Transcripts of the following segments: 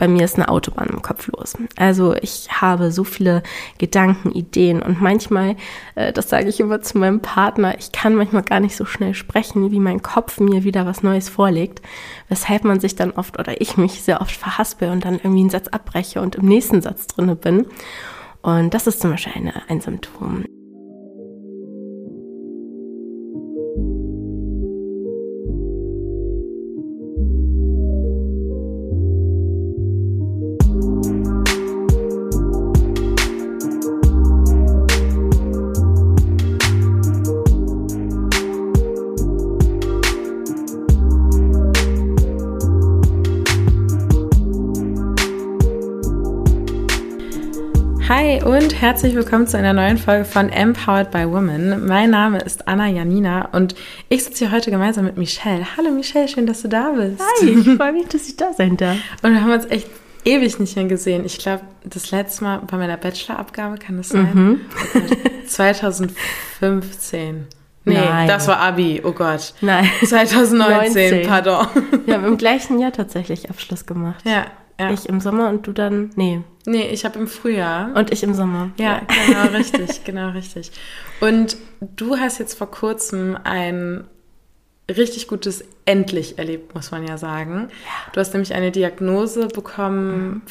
bei mir ist eine Autobahn im Kopf los. Also ich habe so viele Gedanken, Ideen und manchmal, äh, das sage ich immer zu meinem Partner, ich kann manchmal gar nicht so schnell sprechen, wie mein Kopf mir wieder was Neues vorlegt, weshalb man sich dann oft oder ich mich sehr oft verhaspel und dann irgendwie einen Satz abbreche und im nächsten Satz drinne bin. Und das ist zum Beispiel eine, ein Symptom. Und herzlich willkommen zu einer neuen Folge von Empowered by Women. Mein Name ist Anna Janina und ich sitze hier heute gemeinsam mit Michelle. Hallo Michelle, schön, dass du da bist. Hi, ich freue mich, dass ich da sein darf. Und wir haben uns echt ewig nicht mehr gesehen. Ich glaube, das letzte Mal bei meiner Bachelorabgabe kann das sein? Mhm. 2015. Nee, Nein. das war Abi, oh Gott. Nein. 2019, 19. pardon. Wir haben im gleichen Jahr tatsächlich Abschluss gemacht. Ja, ja. Ich im Sommer und du dann, nee. Nee, ich habe im Frühjahr. Und ich im Sommer. Ja, ja. genau richtig, genau richtig. Und du hast jetzt vor kurzem ein richtig gutes Endlich erlebt, muss man ja sagen. Ja. Du hast nämlich eine Diagnose bekommen, mhm.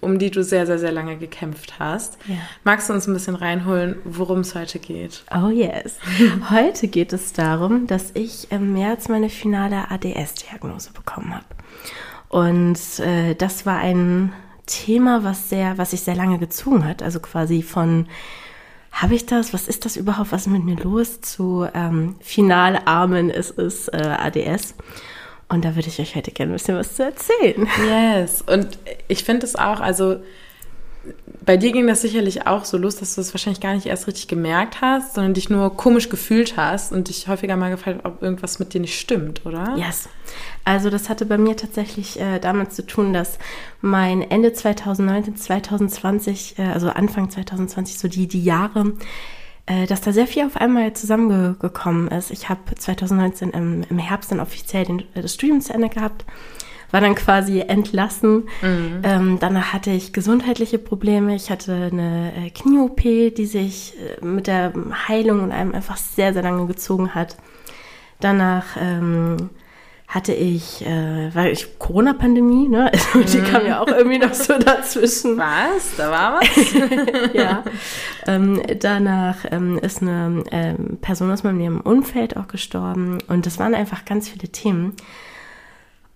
um die du sehr, sehr, sehr lange gekämpft hast. Ja. Magst du uns ein bisschen reinholen, worum es heute geht? Oh yes. heute geht es darum, dass ich im März meine finale ADS-Diagnose bekommen habe. Und äh, das war ein Thema, was sehr, was sich sehr lange gezogen hat. Also quasi von habe ich das? Was ist das überhaupt? Was ist mit mir los? Zu ähm, Finalarmen ist es äh, ADS. Und da würde ich euch heute gerne ein bisschen was zu erzählen. Yes. Und ich finde es auch, also bei dir ging das sicherlich auch so los, dass du es wahrscheinlich gar nicht erst richtig gemerkt hast, sondern dich nur komisch gefühlt hast und dich häufiger mal gefragt, ob irgendwas mit dir nicht stimmt, oder? Yes. Also das hatte bei mir tatsächlich äh, damit zu tun, dass mein Ende 2019, 2020, äh, also Anfang 2020, so die, die Jahre, äh, dass da sehr viel auf einmal zusammengekommen ist. Ich habe 2019 im, im Herbst dann offiziell den, das Studium zu Ende gehabt war dann quasi entlassen. Mhm. Ähm, danach hatte ich gesundheitliche Probleme. Ich hatte eine äh, Knie-OP, die sich äh, mit der Heilung und einem einfach sehr, sehr lange gezogen hat. Danach ähm, hatte ich, äh, war ich Corona-Pandemie, ne? Also die mhm. kam ja auch irgendwie noch so dazwischen. Was? Da war was? ja. Ähm, danach ähm, ist eine ähm, Person aus meinem Umfeld auch gestorben und das waren einfach ganz viele Themen.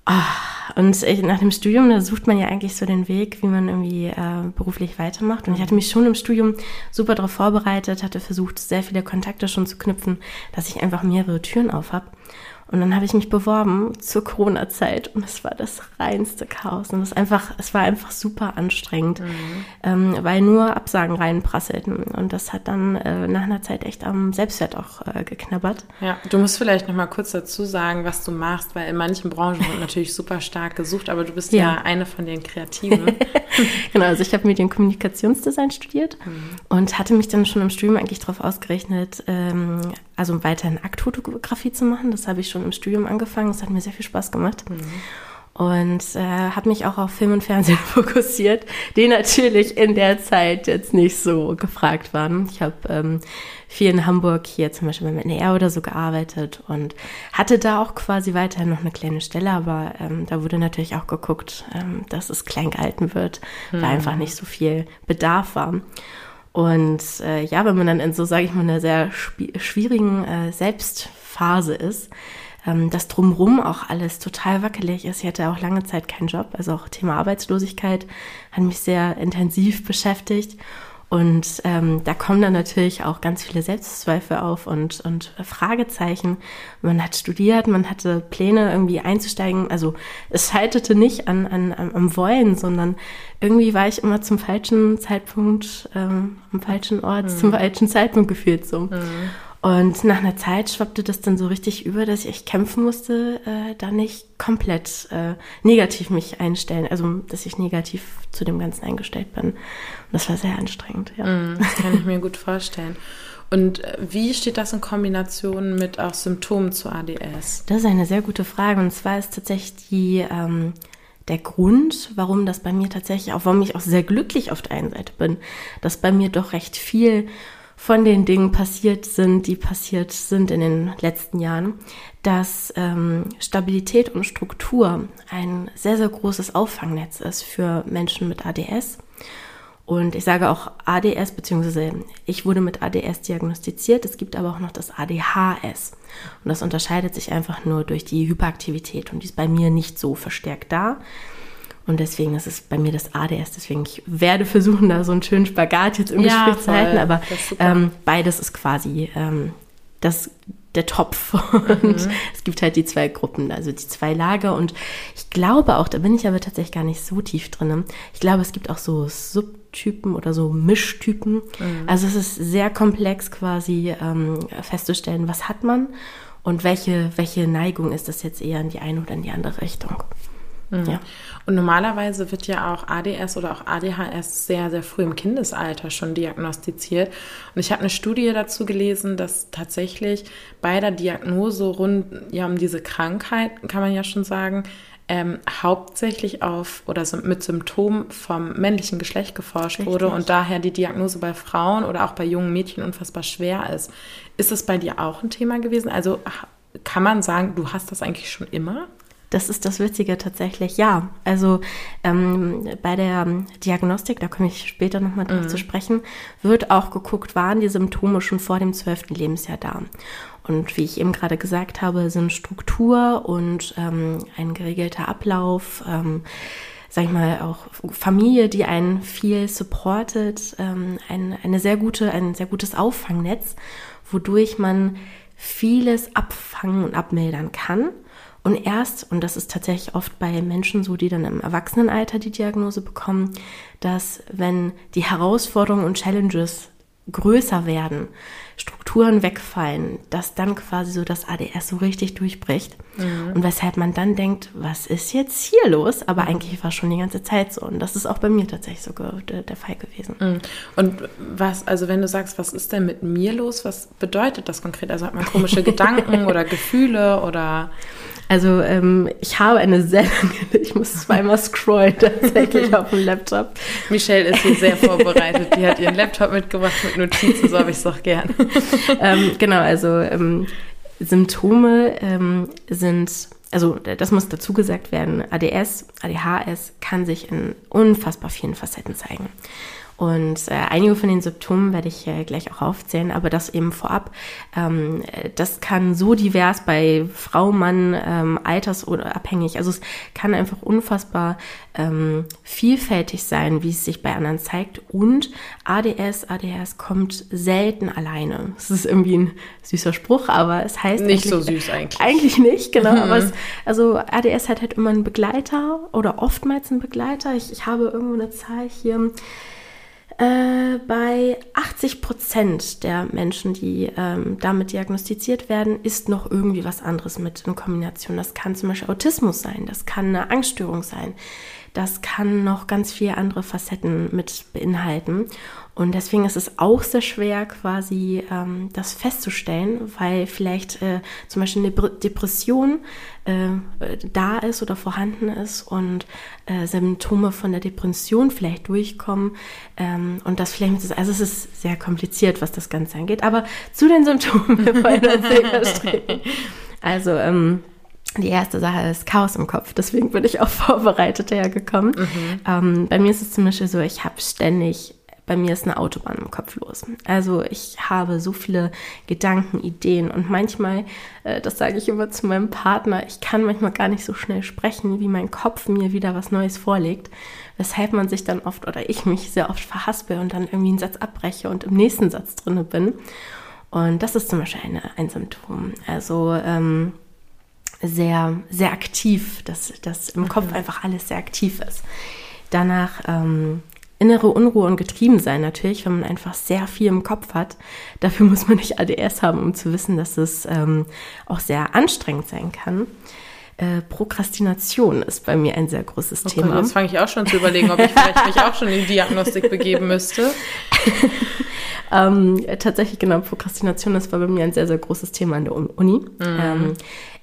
Oh, und ich, nach dem Studium, da sucht man ja eigentlich so den Weg, wie man irgendwie äh, beruflich weitermacht. Und ich hatte mich schon im Studium super darauf vorbereitet, hatte versucht, sehr viele Kontakte schon zu knüpfen, dass ich einfach mehrere Türen auf habe. Und dann habe ich mich beworben zur Corona-Zeit und es war das reinste Chaos. Und es einfach, es war einfach super anstrengend, mhm. ähm, weil nur Absagen reinprasselten. Und das hat dann äh, nach einer Zeit echt am Selbstwert auch äh, geknabbert. Ja, du musst vielleicht noch mal kurz dazu sagen, was du machst, weil in manchen Branchen wird natürlich super stark gesucht, aber du bist ja, ja eine von den Kreativen. genau, also ich habe Medienkommunikationsdesign studiert mhm. und hatte mich dann schon im Studium eigentlich darauf ausgerechnet, ähm, also weiterhin Aktfotografie zu machen. Das habe ich schon im Studium angefangen. Das hat mir sehr viel Spaß gemacht. Mhm. Und äh, habe mich auch auf Film und Fernsehen fokussiert, die natürlich in der Zeit jetzt nicht so gefragt waren. Ich habe ähm, viel in Hamburg hier zum Beispiel beim NR oder so gearbeitet und hatte da auch quasi weiterhin noch eine kleine Stelle, aber ähm, da wurde natürlich auch geguckt, ähm, dass es klein gehalten wird, mhm. weil einfach nicht so viel Bedarf war. Und äh, ja, wenn man dann in so, sage ich mal, einer sehr schwierigen äh, Selbstphase ist, ähm, dass drumrum auch alles total wackelig ist. Ich hatte auch lange Zeit keinen Job, also auch Thema Arbeitslosigkeit hat mich sehr intensiv beschäftigt. Und ähm, da kommen dann natürlich auch ganz viele Selbstzweifel auf und, und Fragezeichen. Man hat studiert, man hatte Pläne, irgendwie einzusteigen. Also es scheiterte nicht an, an, am Wollen, sondern irgendwie war ich immer zum falschen Zeitpunkt, ähm, am falschen Ort, mhm. zum falschen Zeitpunkt gefühlt so. Mhm. Und nach einer Zeit schwappte das dann so richtig über, dass ich echt kämpfen musste, äh, da nicht komplett äh, negativ mich einstellen, also dass ich negativ zu dem Ganzen eingestellt bin. Und das war sehr anstrengend, ja. Mm, das kann ich mir gut vorstellen. Und äh, wie steht das in Kombination mit auch Symptomen zu ADS? Das ist eine sehr gute Frage. Und zwar ist tatsächlich die, ähm, der Grund, warum das bei mir tatsächlich auch, warum ich auch sehr glücklich auf der einen Seite bin, dass bei mir doch recht viel von den Dingen passiert sind, die passiert sind in den letzten Jahren, dass ähm, Stabilität und Struktur ein sehr, sehr großes Auffangnetz ist für Menschen mit ADS. Und ich sage auch ADS, beziehungsweise ich wurde mit ADS diagnostiziert. Es gibt aber auch noch das ADHS. Und das unterscheidet sich einfach nur durch die Hyperaktivität. Und die ist bei mir nicht so verstärkt da. Und deswegen ist es bei mir das ADS. Deswegen, ich werde versuchen, da so einen schönen Spagat jetzt im ja, Gespräch zu halten. Aber ähm, beides ist quasi ähm, das, der Topf. Und mhm. es gibt halt die zwei Gruppen, also die zwei Lager. Und ich glaube auch, da bin ich aber tatsächlich gar nicht so tief drin. Ich glaube, es gibt auch so Subtypen oder so Mischtypen. Mhm. Also es ist sehr komplex quasi ähm, festzustellen, was hat man und welche, welche Neigung ist das jetzt eher in die eine oder in die andere Richtung. Mhm. Ja. Und normalerweise wird ja auch ADS oder auch ADHS sehr, sehr früh im Kindesalter schon diagnostiziert. Und ich habe eine Studie dazu gelesen, dass tatsächlich bei der Diagnose rund ja um diese Krankheit, kann man ja schon sagen, ähm, hauptsächlich auf oder mit Symptomen vom männlichen Geschlecht geforscht Richtig. wurde und daher die Diagnose bei Frauen oder auch bei jungen Mädchen unfassbar schwer ist. Ist das bei dir auch ein Thema gewesen? Also kann man sagen, du hast das eigentlich schon immer? Das ist das Witzige tatsächlich, ja. Also ähm, bei der Diagnostik, da komme ich später nochmal drauf mhm. zu sprechen, wird auch geguckt, waren die Symptome schon vor dem zwölften Lebensjahr da. Und wie ich eben gerade gesagt habe, sind Struktur und ähm, ein geregelter Ablauf, ähm, sag ich mal, auch Familie, die einen viel supportet, ähm, ein, eine sehr gute, ein sehr gutes Auffangnetz, wodurch man vieles abfangen und abmildern kann und erst, und das ist tatsächlich oft bei Menschen so, die dann im Erwachsenenalter die Diagnose bekommen, dass wenn die Herausforderungen und Challenges größer werden, Strukturen wegfallen, dass dann quasi so das ADS so richtig durchbricht. Mhm. Und weshalb man dann denkt, was ist jetzt hier los? Aber eigentlich war schon die ganze Zeit so. Und das ist auch bei mir tatsächlich so der, der Fall gewesen. Mhm. Und was, also wenn du sagst, was ist denn mit mir los, was bedeutet das konkret? Also hat man komische Gedanken oder Gefühle oder also ähm, ich habe eine sehr lange, ich muss zweimal scrollen tatsächlich auf dem Laptop. Michelle ist hier sehr vorbereitet. Die hat ihren Laptop mitgebracht mit Notizen, so habe ich es doch gern. ähm, genau, also ähm, Symptome ähm, sind, also das muss dazu gesagt werden, ADS, ADHS kann sich in unfassbar vielen Facetten zeigen. Und äh, einige von den Symptomen werde ich äh, gleich auch aufzählen, aber das eben vorab. Ähm, das kann so divers bei Frau, Mann, ähm, Alters oder abhängig. Also es kann einfach unfassbar ähm, vielfältig sein, wie es sich bei anderen zeigt. Und ADS, ADHS kommt selten alleine. Das ist irgendwie ein süßer Spruch, aber es heißt nicht so süß eigentlich. Eigentlich nicht, genau. Mhm. Aber es, also ADS hat halt immer einen Begleiter oder oftmals einen Begleiter. Ich, ich habe irgendwo eine Zahl hier. Äh, bei 80 Prozent der Menschen, die ähm, damit diagnostiziert werden, ist noch irgendwie was anderes mit in Kombination. Das kann zum Beispiel Autismus sein, das kann eine Angststörung sein, das kann noch ganz viele andere Facetten mit beinhalten. Und deswegen ist es auch sehr schwer, quasi ähm, das festzustellen, weil vielleicht äh, zum Beispiel eine Depression äh, da ist oder vorhanden ist und äh, Symptome von der Depression vielleicht durchkommen. Ähm, und das vielleicht, also es ist sehr kompliziert, was das Ganze angeht. Aber zu den Symptomen, wir wollen uns sehr Also, ähm, die erste Sache ist Chaos im Kopf. Deswegen bin ich auch vorbereitet hergekommen. Mhm. Ähm, bei mir ist es zum Beispiel so, ich habe ständig bei mir ist eine Autobahn im Kopf los. Also ich habe so viele Gedanken, Ideen und manchmal, äh, das sage ich immer zu meinem Partner, ich kann manchmal gar nicht so schnell sprechen, wie mein Kopf mir wieder was Neues vorlegt, weshalb man sich dann oft oder ich mich sehr oft verhaspel und dann irgendwie einen Satz abbreche und im nächsten Satz drinne bin. Und das ist zum Beispiel eine, ein Symptom. Also ähm, sehr, sehr aktiv, dass, dass im Kopf einfach alles sehr aktiv ist. Danach ähm, innere Unruhe und getrieben sein natürlich, wenn man einfach sehr viel im Kopf hat. Dafür muss man nicht ADS haben, um zu wissen, dass es ähm, auch sehr anstrengend sein kann. Äh, Prokrastination ist bei mir ein sehr großes oh Thema. Gott, jetzt fange ich auch schon zu überlegen, ob ich vielleicht mich auch schon in die Diagnostik begeben müsste. ähm, tatsächlich, genau, Prokrastination, das war bei mir ein sehr, sehr großes Thema an der Uni. Mhm. Ähm,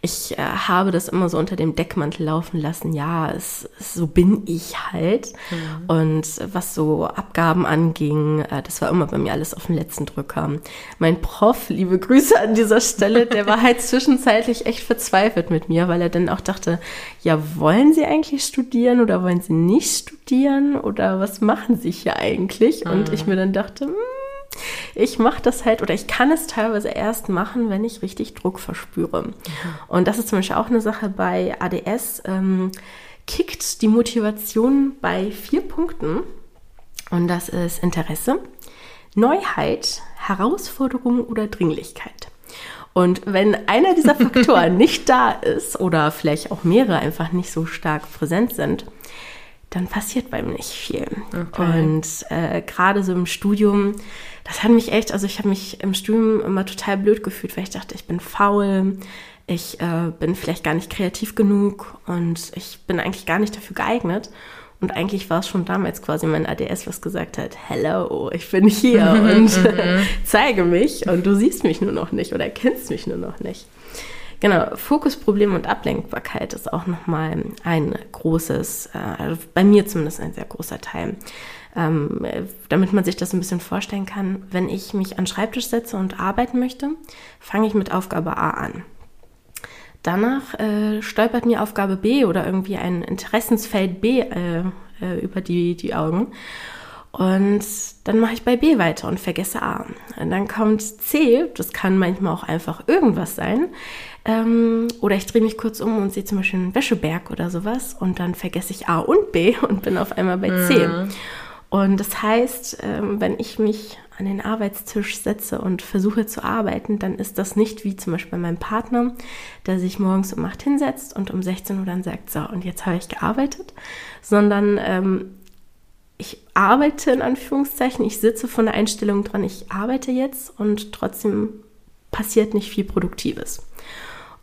ich äh, habe das immer so unter dem Deckmantel laufen lassen. Ja, es, so bin ich halt. Mhm. Und was so Abgaben anging, äh, das war immer bei mir alles auf den letzten Drücker. Mein Prof, liebe Grüße an dieser Stelle, der war halt zwischenzeitlich echt verzweifelt mit mir, weil er dann auch dachte, ja, wollen Sie eigentlich studieren oder wollen Sie nicht studieren oder was machen Sie hier eigentlich? Mhm. Und ich mir dann dachte, hm, ich mache das halt oder ich kann es teilweise erst machen, wenn ich richtig Druck verspüre. Mhm. Und das ist zum Beispiel auch eine Sache bei ADS. Ähm, kickt die Motivation bei vier Punkten. Und das ist Interesse, Neuheit, Herausforderung oder Dringlichkeit. Und wenn einer dieser Faktoren nicht da ist oder vielleicht auch mehrere einfach nicht so stark präsent sind, dann passiert bei mir nicht viel. Okay. Und äh, gerade so im Studium, das hat mich echt, also ich habe mich im Studium immer total blöd gefühlt, weil ich dachte, ich bin faul, ich äh, bin vielleicht gar nicht kreativ genug und ich bin eigentlich gar nicht dafür geeignet. Und eigentlich war es schon damals quasi mein ADS, was gesagt hat, hello, ich bin hier und zeige mich und du siehst mich nur noch nicht oder kennst mich nur noch nicht. Genau, Fokusproblem und Ablenkbarkeit ist auch nochmal ein großes, äh, also bei mir zumindest ein sehr großer Teil. Ähm, damit man sich das ein bisschen vorstellen kann, wenn ich mich an Schreibtisch setze und arbeiten möchte, fange ich mit Aufgabe A an. Danach äh, stolpert mir Aufgabe B oder irgendwie ein Interessensfeld B äh, äh, über die, die Augen. Und dann mache ich bei B weiter und vergesse A. Und dann kommt C, das kann manchmal auch einfach irgendwas sein. Ähm, oder ich drehe mich kurz um und sehe zum Beispiel einen Wäscheberg oder sowas und dann vergesse ich A und B und bin auf einmal bei C. Mhm. Und das heißt, ähm, wenn ich mich an den Arbeitstisch setze und versuche zu arbeiten, dann ist das nicht wie zum Beispiel bei meinem Partner, der sich morgens um 8 hinsetzt und um 16 Uhr dann sagt, so, und jetzt habe ich gearbeitet, sondern ähm, ich arbeite in Anführungszeichen, ich sitze von der Einstellung dran, ich arbeite jetzt und trotzdem passiert nicht viel Produktives.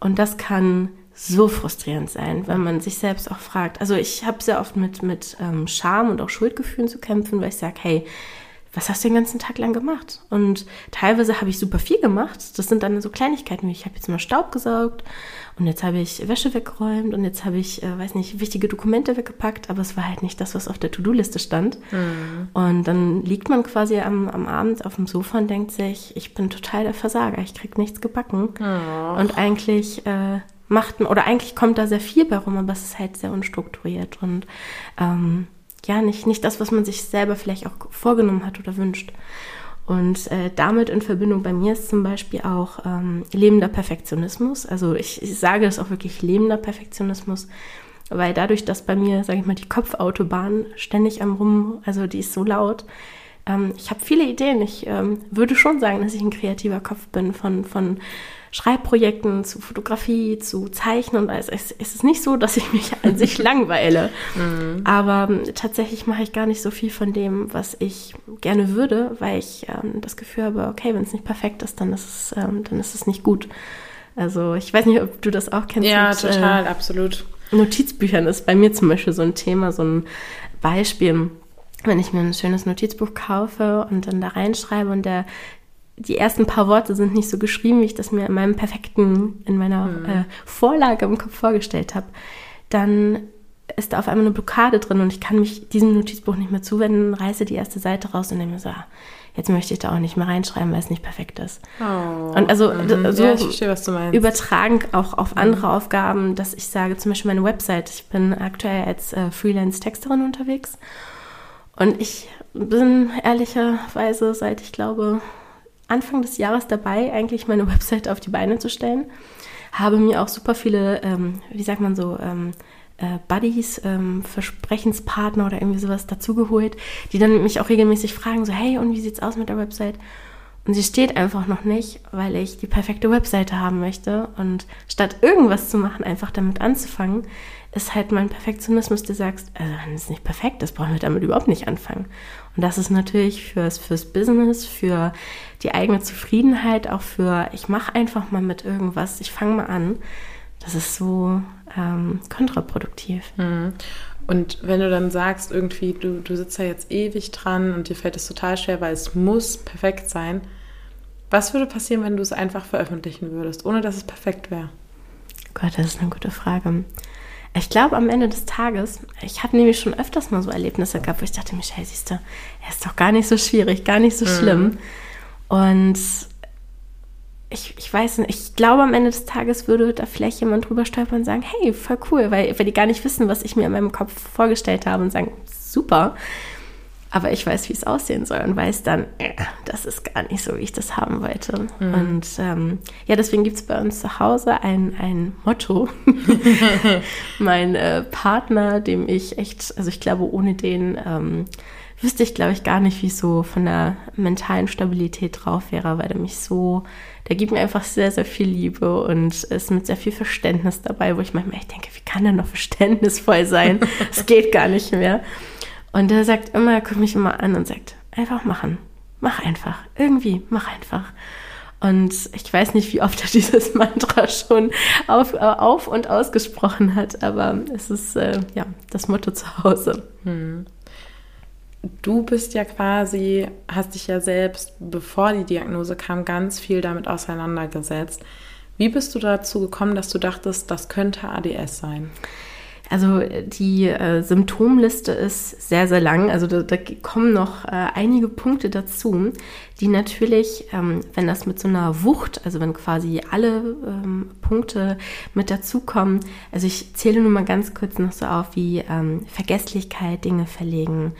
Und das kann so frustrierend sein, wenn man sich selbst auch fragt. Also ich habe sehr oft mit, mit ähm, Scham und auch Schuldgefühlen zu kämpfen, weil ich sage, hey, was hast du den ganzen Tag lang gemacht? Und teilweise habe ich super viel gemacht. Das sind dann so Kleinigkeiten wie ich habe jetzt mal Staub gesaugt und jetzt habe ich Wäsche weggeräumt und jetzt habe ich, äh, weiß nicht, wichtige Dokumente weggepackt, aber es war halt nicht das, was auf der To-Do-Liste stand. Mhm. Und dann liegt man quasi am, am Abend auf dem Sofa und denkt sich, ich bin total der Versager, ich krieg nichts gebacken. Oh. Und eigentlich äh, macht oder eigentlich kommt da sehr viel bei rum, aber es ist halt sehr unstrukturiert und ähm, ja, nicht, nicht das, was man sich selber vielleicht auch vorgenommen hat oder wünscht. Und äh, damit in Verbindung bei mir ist zum Beispiel auch ähm, lebender Perfektionismus. Also ich, ich sage es auch wirklich lebender Perfektionismus, weil dadurch, dass bei mir, sage ich mal, die Kopfautobahn ständig am Rum, also die ist so laut, ähm, ich habe viele Ideen. Ich ähm, würde schon sagen, dass ich ein kreativer Kopf bin von, von Schreibprojekten, zu Fotografie, zu Zeichnen. Also es, es ist nicht so, dass ich mich an sich langweile. Mhm. Aber ähm, tatsächlich mache ich gar nicht so viel von dem, was ich gerne würde, weil ich ähm, das Gefühl habe, okay, wenn es nicht perfekt ist, dann ist es, ähm, dann ist es nicht gut. Also ich weiß nicht, ob du das auch kennst. Ja, mit, total, äh, absolut. Notizbüchern ist bei mir zum Beispiel so ein Thema, so ein Beispiel wenn ich mir ein schönes Notizbuch kaufe und dann da reinschreibe und der die ersten paar Worte sind nicht so geschrieben, wie ich das mir in meinem perfekten, in meiner mhm. äh, Vorlage im Kopf vorgestellt habe, dann ist da auf einmal eine Blockade drin und ich kann mich diesem Notizbuch nicht mehr zuwenden, reiße die erste Seite raus und denke mir so, ah, jetzt möchte ich da auch nicht mehr reinschreiben, weil es nicht perfekt ist. Oh, und also mhm. so ja, verstehe, übertragen auch auf mhm. andere mhm. Aufgaben, dass ich sage, zum Beispiel meine Website, ich bin aktuell als äh, Freelance-Texterin unterwegs und ich bin ehrlicherweise seit, ich glaube, Anfang des Jahres dabei, eigentlich meine Website auf die Beine zu stellen. Habe mir auch super viele, ähm, wie sagt man so, ähm, äh, Buddies, ähm, Versprechenspartner oder irgendwie sowas dazugeholt, die dann mich auch regelmäßig fragen, so, hey, und wie sieht's aus mit der Website? Und sie steht einfach noch nicht, weil ich die perfekte Webseite haben möchte. Und statt irgendwas zu machen, einfach damit anzufangen, ist halt mein Perfektionismus, der sagt, also wenn es nicht perfekt ist, brauchen wir damit überhaupt nicht anfangen. Und das ist natürlich fürs, fürs Business, für die eigene Zufriedenheit, auch für, ich mache einfach mal mit irgendwas, ich fange mal an. Das ist so ähm, kontraproduktiv. Mhm. Und wenn du dann sagst, irgendwie, du, du sitzt da jetzt ewig dran und dir fällt es total schwer, weil es muss perfekt sein, was würde passieren, wenn du es einfach veröffentlichen würdest, ohne dass es perfekt wäre? Gott, das ist eine gute Frage. Ich glaube, am Ende des Tages, ich habe nämlich schon öfters mal so Erlebnisse gehabt, wo ich dachte, Michelle, siehst du, er ist doch gar nicht so schwierig, gar nicht so mhm. schlimm. Und ich, ich weiß nicht, ich glaube, am Ende des Tages würde da vielleicht jemand drüber stolpern und sagen, hey, voll cool, weil, weil die gar nicht wissen, was ich mir in meinem Kopf vorgestellt habe und sagen, super. Aber ich weiß, wie es aussehen soll und weiß dann, äh, das ist gar nicht so, wie ich das haben wollte. Mhm. Und ähm, ja, deswegen gibt es bei uns zu Hause ein, ein Motto. mein äh, Partner, dem ich echt, also ich glaube, ohne den ähm, wüsste ich, glaube ich, gar nicht, wie ich so von der mentalen Stabilität drauf wäre, weil der mich so, der gibt mir einfach sehr, sehr viel Liebe und ist mit sehr viel Verständnis dabei, wo ich manchmal echt denke, wie kann der noch verständnisvoll sein? Es geht gar nicht mehr. Und der sagt immer, er guckt mich immer an und sagt, einfach machen. Mach einfach. Irgendwie, mach einfach. Und ich weiß nicht, wie oft er dieses Mantra schon auf, auf und ausgesprochen hat, aber es ist äh, ja das Motto zu Hause. Hm. Du bist ja quasi, hast dich ja selbst, bevor die Diagnose kam, ganz viel damit auseinandergesetzt. Wie bist du dazu gekommen, dass du dachtest, das könnte ADS sein? Also die äh, Symptomliste ist sehr, sehr lang. Also da, da kommen noch äh, einige Punkte dazu, die natürlich, ähm, wenn das mit so einer Wucht, also wenn quasi alle ähm, Punkte mit dazukommen, also ich zähle nur mal ganz kurz noch so auf wie ähm, Vergesslichkeit, Dinge verlegen,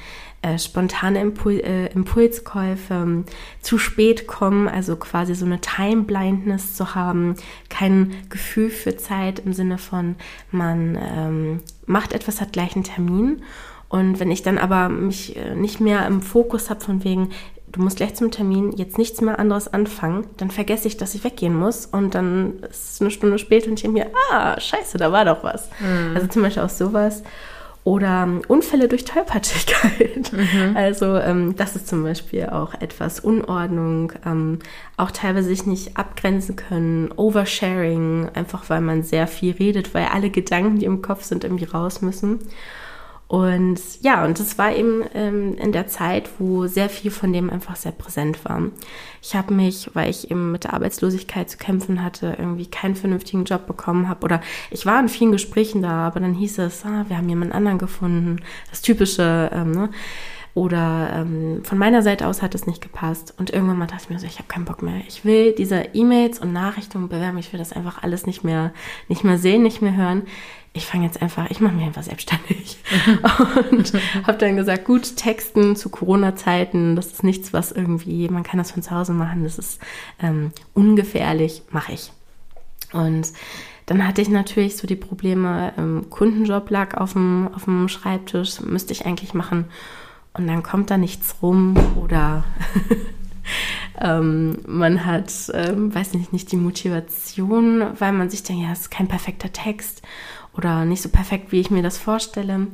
äh, spontane Impul äh, Impulskäufe, ähm, zu spät kommen, also quasi so eine Time Blindness zu haben, kein Gefühl für Zeit im Sinne von, man ähm, macht etwas, hat gleich einen Termin. Und wenn ich dann aber mich äh, nicht mehr im Fokus habe von wegen, du musst gleich zum Termin jetzt nichts mehr anderes anfangen, dann vergesse ich, dass ich weggehen muss und dann ist es eine Stunde später und ich mir, ah, scheiße, da war doch was. Mhm. Also zum Beispiel auch sowas. Oder ähm, Unfälle durch Tollpatschigkeit. Mhm. Also ähm, das ist zum Beispiel auch etwas Unordnung, ähm, auch teilweise sich nicht abgrenzen können, Oversharing, einfach weil man sehr viel redet, weil alle Gedanken, die im Kopf sind, irgendwie raus müssen. Und ja, und das war eben ähm, in der Zeit, wo sehr viel von dem einfach sehr präsent war. Ich habe mich, weil ich eben mit der Arbeitslosigkeit zu kämpfen hatte, irgendwie keinen vernünftigen Job bekommen habe. Oder ich war in vielen Gesprächen da, aber dann hieß es, ah, wir haben jemand anderen gefunden. Das typische, ähm, ne? Oder ähm, von meiner Seite aus hat es nicht gepasst. Und irgendwann mal dachte ich mir so, ich habe keinen Bock mehr. Ich will diese E-Mails und Nachrichten und Bewerbungen, ich will das einfach alles nicht mehr, nicht mehr sehen, nicht mehr hören ich fange jetzt einfach, ich mache mich einfach selbstständig. und habe dann gesagt, gut, Texten zu Corona-Zeiten, das ist nichts, was irgendwie, man kann das von zu Hause machen, das ist ähm, ungefährlich, mache ich. Und dann hatte ich natürlich so die Probleme, ähm, Kundenjob lag auf dem, auf dem Schreibtisch, müsste ich eigentlich machen. Und dann kommt da nichts rum oder ähm, man hat, ähm, weiß nicht, nicht die Motivation, weil man sich denkt, ja, es ist kein perfekter Text oder nicht so perfekt, wie ich mir das vorstelle.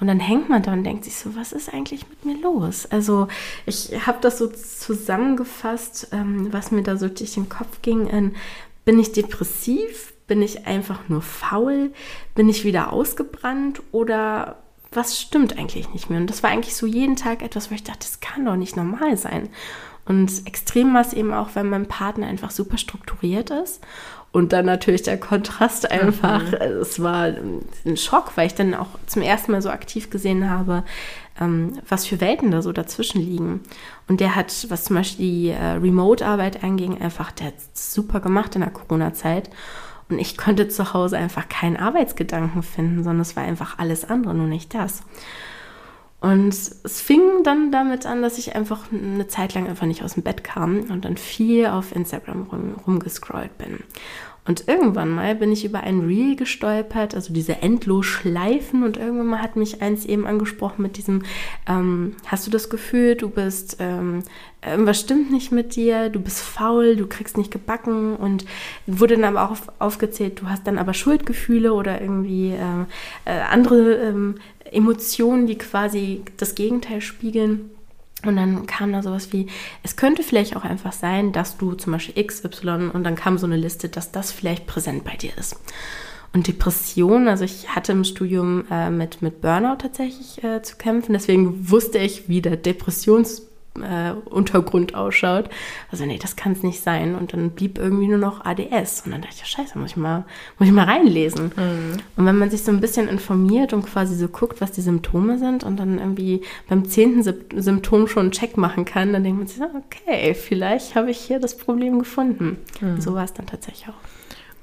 Und dann hängt man da und denkt sich so, was ist eigentlich mit mir los? Also ich habe das so zusammengefasst, ähm, was mir da so durch den Kopf ging. In, bin ich depressiv? Bin ich einfach nur faul? Bin ich wieder ausgebrannt? Oder was stimmt eigentlich nicht mehr? Und das war eigentlich so jeden Tag etwas, wo ich dachte, das kann doch nicht normal sein. Und extrem war es eben auch, wenn mein Partner einfach super strukturiert ist und dann natürlich der Kontrast einfach. Mhm. Es war ein Schock, weil ich dann auch zum ersten Mal so aktiv gesehen habe, ähm, was für Welten da so dazwischen liegen. Und der hat, was zum Beispiel die äh, Remote-Arbeit anging, einfach, der hat super gemacht in der Corona-Zeit. Und ich konnte zu Hause einfach keinen Arbeitsgedanken finden, sondern es war einfach alles andere, nur nicht das. Und es fing dann damit an, dass ich einfach eine Zeit lang einfach nicht aus dem Bett kam und dann viel auf Instagram rum, rumgescrollt bin. Und irgendwann mal bin ich über ein Reel gestolpert, also diese endlos Schleifen und irgendwann mal hat mich eins eben angesprochen mit diesem, ähm, hast du das Gefühl, du bist, ähm, irgendwas stimmt nicht mit dir, du bist faul, du kriegst nicht gebacken und wurde dann aber auch aufgezählt, du hast dann aber Schuldgefühle oder irgendwie äh, äh, andere ähm, Emotionen, die quasi das Gegenteil spiegeln. Und dann kam da sowas wie, es könnte vielleicht auch einfach sein, dass du zum Beispiel XY und dann kam so eine Liste, dass das vielleicht präsent bei dir ist. Und Depression, also ich hatte im Studium äh, mit, mit Burnout tatsächlich äh, zu kämpfen. Deswegen wusste ich, wie der Depressions äh, Untergrund ausschaut. Also nee, das kann es nicht sein. Und dann blieb irgendwie nur noch ADS. Und dann dachte ich, scheiße, muss ich mal, muss ich mal reinlesen. Mhm. Und wenn man sich so ein bisschen informiert und quasi so guckt, was die Symptome sind und dann irgendwie beim zehnten Symptom schon einen Check machen kann, dann denkt man sich, okay, vielleicht habe ich hier das Problem gefunden. Mhm. so war es dann tatsächlich auch.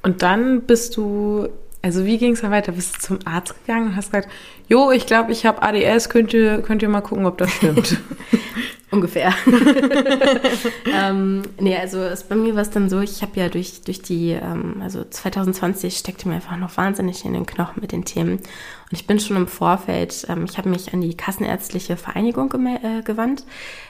Und dann bist du also wie ging es dann weiter? Bist du zum Arzt gegangen und hast gesagt, jo, ich glaube, ich habe ADS, könnt ihr, könnt ihr mal gucken, ob das stimmt? Ungefähr. ähm, nee, also es, bei mir war es dann so, ich habe ja durch, durch die, ähm, also 2020 steckte mir einfach noch wahnsinnig in den Knochen mit den Themen. Und ich bin schon im Vorfeld, ähm, ich habe mich an die Kassenärztliche Vereinigung äh, gewandt.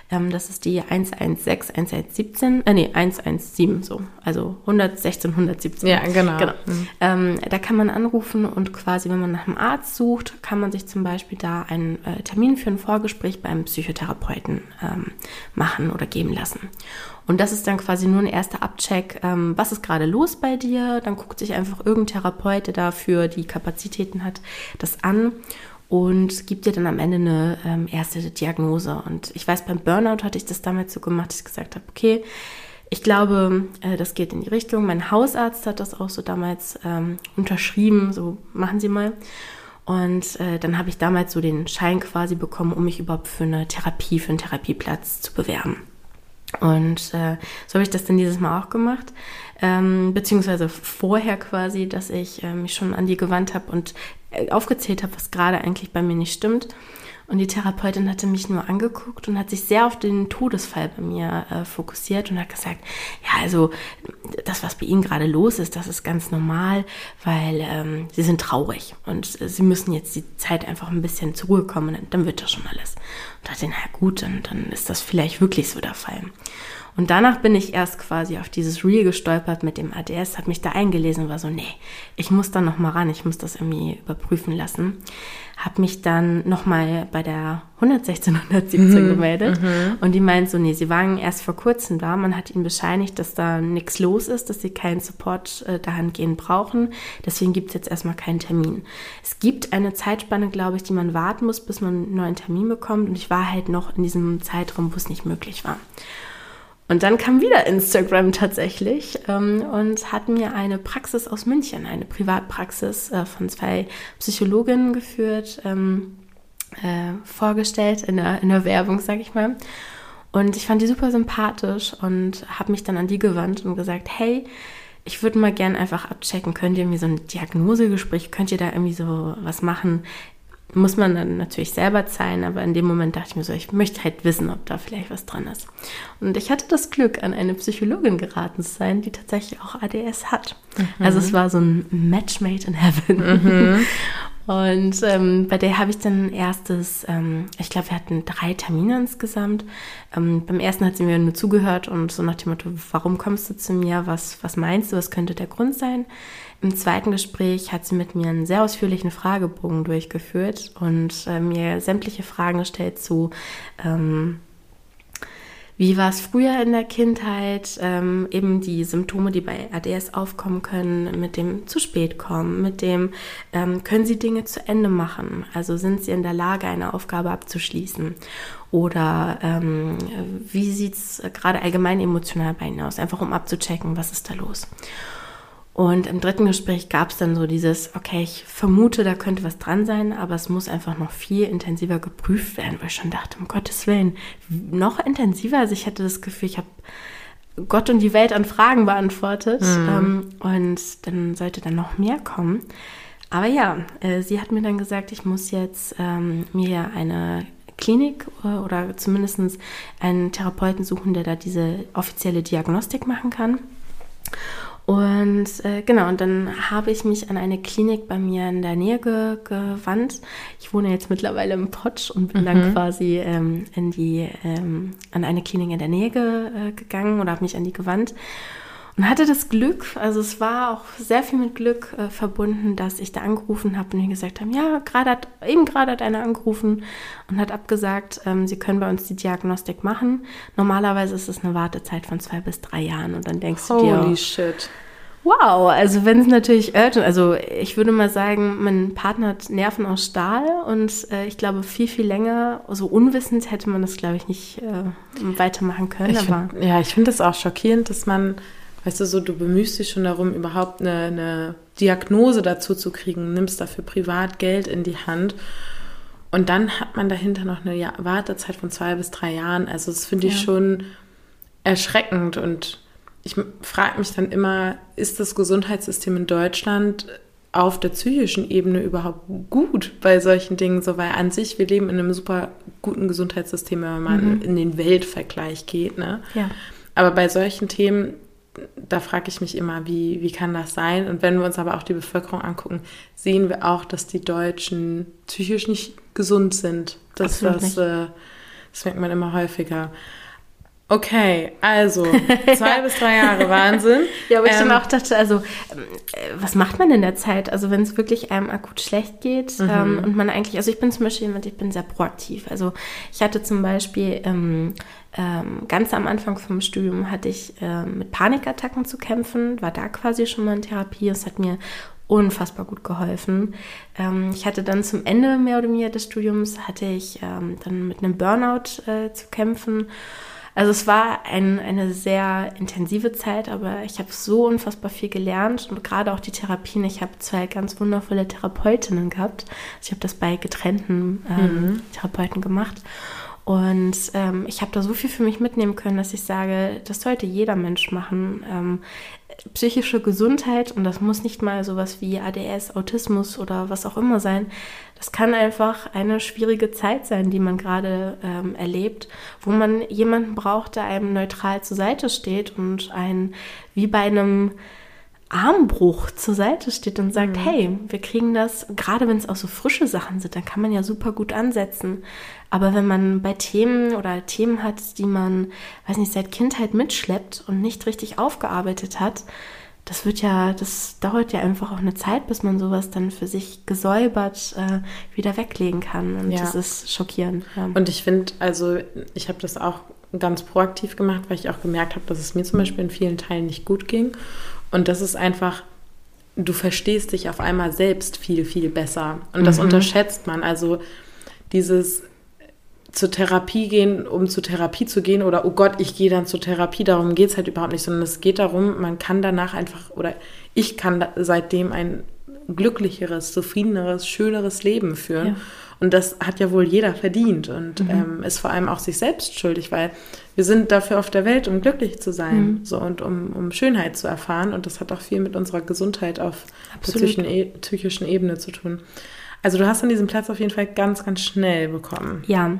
Ähm, das ist die 116, 1117, äh, nee, 117 so, also 116, 117. Ja, genau. genau. Mhm. Ähm, da kann man anrufen und quasi, wenn man nach einem Arzt sucht, kann man sich zum Beispiel da einen äh, Termin für ein Vorgespräch beim Psychotherapeuten ähm, machen oder geben lassen. Und das ist dann quasi nur ein erster Abcheck, ähm, was ist gerade los bei dir. Dann guckt sich einfach irgendein Therapeut, der dafür die Kapazitäten hat, das an und gibt dir dann am Ende eine ähm, erste Diagnose. Und ich weiß, beim Burnout hatte ich das damals so gemacht, dass ich gesagt habe, okay, ich glaube, äh, das geht in die Richtung. Mein Hausarzt hat das auch so damals ähm, unterschrieben, so machen Sie mal. Und äh, dann habe ich damals so den Schein quasi bekommen, um mich überhaupt für eine Therapie, für einen Therapieplatz zu bewerben. Und äh, so habe ich das dann dieses Mal auch gemacht, ähm, beziehungsweise vorher quasi, dass ich äh, mich schon an die gewandt habe und äh, aufgezählt habe, was gerade eigentlich bei mir nicht stimmt. Und die Therapeutin hatte mich nur angeguckt und hat sich sehr auf den Todesfall bei mir äh, fokussiert und hat gesagt, ja, also das, was bei Ihnen gerade los ist, das ist ganz normal, weil ähm, Sie sind traurig und äh, Sie müssen jetzt die Zeit einfach ein bisschen zur Ruhe kommen, dann, dann wird das schon alles. Und dachte, na gut, dann, dann ist das vielleicht wirklich so der Fall. Und danach bin ich erst quasi auf dieses Reel gestolpert mit dem ADS, habe mich da eingelesen und war so, nee, ich muss da noch mal ran, ich muss das irgendwie überprüfen lassen. Habe mich dann noch mal bei der 116, 117 mhm, gemeldet mhm. und die meint so, nee, sie waren erst vor kurzem da, man hat ihnen bescheinigt, dass da nichts los ist, dass sie keinen Support äh, dahingehend brauchen, deswegen gibt es jetzt erstmal keinen Termin. Es gibt eine Zeitspanne, glaube ich, die man warten muss, bis man einen neuen Termin bekommt und ich war halt noch in diesem Zeitraum, wo es nicht möglich war. Und dann kam wieder Instagram tatsächlich ähm, und hat mir eine Praxis aus München, eine Privatpraxis äh, von zwei Psychologinnen geführt, ähm, äh, vorgestellt in der, in der Werbung, sag ich mal. Und ich fand die super sympathisch und habe mich dann an die gewandt und gesagt, hey, ich würde mal gern einfach abchecken, könnt ihr mir so ein Diagnosegespräch, könnt ihr da irgendwie so was machen? Muss man dann natürlich selber zahlen, aber in dem Moment dachte ich mir so, ich möchte halt wissen, ob da vielleicht was dran ist. Und ich hatte das Glück, an eine Psychologin geraten zu sein, die tatsächlich auch ADS hat. Mhm. Also es war so ein Match made in heaven. Mhm. Und ähm, bei der habe ich dann erstes, ähm, ich glaube, wir hatten drei Termine insgesamt. Ähm, beim ersten hat sie mir nur zugehört und so nach dem Motto, warum kommst du zu mir? Was, was meinst du? Was könnte der Grund sein? Im zweiten Gespräch hat sie mit mir einen sehr ausführlichen Fragebogen durchgeführt und äh, mir sämtliche Fragen gestellt zu ähm, wie war es früher in der Kindheit? Ähm, eben die Symptome, die bei ADS aufkommen können, mit dem zu spät kommen, mit dem ähm, können Sie Dinge zu Ende machen? Also sind Sie in der Lage, eine Aufgabe abzuschließen? Oder ähm, wie sieht es gerade allgemein emotional bei Ihnen aus? Einfach um abzuchecken, was ist da los? Und im dritten Gespräch gab es dann so dieses, okay, ich vermute, da könnte was dran sein, aber es muss einfach noch viel intensiver geprüft werden, weil ich schon dachte, um Gottes Willen, noch intensiver. Also ich hatte das Gefühl, ich habe Gott und die Welt an Fragen beantwortet mhm. ähm, und dann sollte dann noch mehr kommen. Aber ja, äh, sie hat mir dann gesagt, ich muss jetzt ähm, mir eine Klinik äh, oder zumindest einen Therapeuten suchen, der da diese offizielle Diagnostik machen kann. Und äh, genau, und dann habe ich mich an eine Klinik bei mir in der Nähe ge gewandt. Ich wohne jetzt mittlerweile im Potsch und bin mhm. dann quasi ähm, in die, ähm, an eine Klinik in der Nähe ge äh, gegangen oder habe mich an die gewandt. Und hatte das Glück, also es war auch sehr viel mit Glück äh, verbunden, dass ich da angerufen habe und mir gesagt haben, ja, gerade hat, eben gerade hat einer angerufen und hat abgesagt, ähm, sie können bei uns die Diagnostik machen. Normalerweise ist es eine Wartezeit von zwei bis drei Jahren und dann denkst Holy du dir, shit. Wow, also wenn es natürlich urgent, also ich würde mal sagen, mein Partner hat Nerven aus Stahl und äh, ich glaube viel, viel länger, so unwissend hätte man das, glaube ich, nicht äh, weitermachen können. Ich find, ja, ich finde es auch schockierend, dass man, weißt du, so du bemühst dich schon darum, überhaupt eine, eine Diagnose dazu zu kriegen, nimmst dafür privat Geld in die Hand und dann hat man dahinter noch eine Wartezeit von zwei bis drei Jahren. Also das finde ich ja. schon erschreckend und ich frage mich dann immer, ist das Gesundheitssystem in Deutschland auf der psychischen Ebene überhaupt gut bei solchen Dingen? So, weil an sich, wir leben in einem super guten Gesundheitssystem, wenn man mhm. in den Weltvergleich geht. Ne? Ja. Aber bei solchen Themen, da frage ich mich immer, wie, wie kann das sein? Und wenn wir uns aber auch die Bevölkerung angucken, sehen wir auch, dass die Deutschen psychisch nicht gesund sind. Das, das, äh, das merkt man immer häufiger. Okay, also zwei bis drei Jahre Wahnsinn. ja, aber ich ähm, dann auch dachte, also äh, was macht man in der Zeit? Also wenn es wirklich einem akut schlecht geht mhm. ähm, und man eigentlich, also ich bin zum Beispiel jemand, ich bin sehr proaktiv. Also ich hatte zum Beispiel ähm, ähm, ganz am Anfang vom Studium hatte ich ähm, mit Panikattacken zu kämpfen, war da quasi schon mal in Therapie. Es hat mir unfassbar gut geholfen. Ähm, ich hatte dann zum Ende mehr oder weniger des Studiums hatte ich ähm, dann mit einem Burnout äh, zu kämpfen also es war ein, eine sehr intensive Zeit, aber ich habe so unfassbar viel gelernt und gerade auch die Therapien. Ich habe zwei ganz wundervolle Therapeutinnen gehabt. Ich habe das bei getrennten ähm, mhm. Therapeuten gemacht. Und ähm, ich habe da so viel für mich mitnehmen können, dass ich sage, das sollte jeder Mensch machen. Ähm, psychische Gesundheit, und das muss nicht mal sowas wie ADS, Autismus oder was auch immer sein, das kann einfach eine schwierige Zeit sein, die man gerade ähm, erlebt, wo man jemanden braucht, der einem neutral zur Seite steht und ein wie bei einem Armbruch zur Seite steht und sagt, mhm. hey, wir kriegen das, gerade wenn es auch so frische Sachen sind, dann kann man ja super gut ansetzen. Aber wenn man bei Themen oder Themen hat, die man, weiß nicht, seit Kindheit mitschleppt und nicht richtig aufgearbeitet hat, das wird ja, das dauert ja einfach auch eine Zeit, bis man sowas dann für sich gesäubert äh, wieder weglegen kann. Und ja. das ist schockierend. Ja. Und ich finde, also ich habe das auch ganz proaktiv gemacht, weil ich auch gemerkt habe, dass es mir zum Beispiel in vielen Teilen nicht gut ging. Und das ist einfach, du verstehst dich auf einmal selbst viel, viel besser. Und das mhm. unterschätzt man. Also dieses zur Therapie gehen, um zur Therapie zu gehen oder oh Gott, ich gehe dann zur Therapie, darum geht es halt überhaupt nicht, sondern es geht darum, man kann danach einfach oder ich kann seitdem ein glücklicheres, zufriedeneres, schöneres Leben führen. Ja. Und das hat ja wohl jeder verdient und mhm. ähm, ist vor allem auch sich selbst schuldig, weil wir sind dafür auf der Welt, um glücklich zu sein mhm. so, und um, um Schönheit zu erfahren. Und das hat auch viel mit unserer Gesundheit auf Absolut. der psychischen, e psychischen Ebene zu tun. Also du hast dann diesen Platz auf jeden Fall ganz, ganz schnell bekommen. Ja.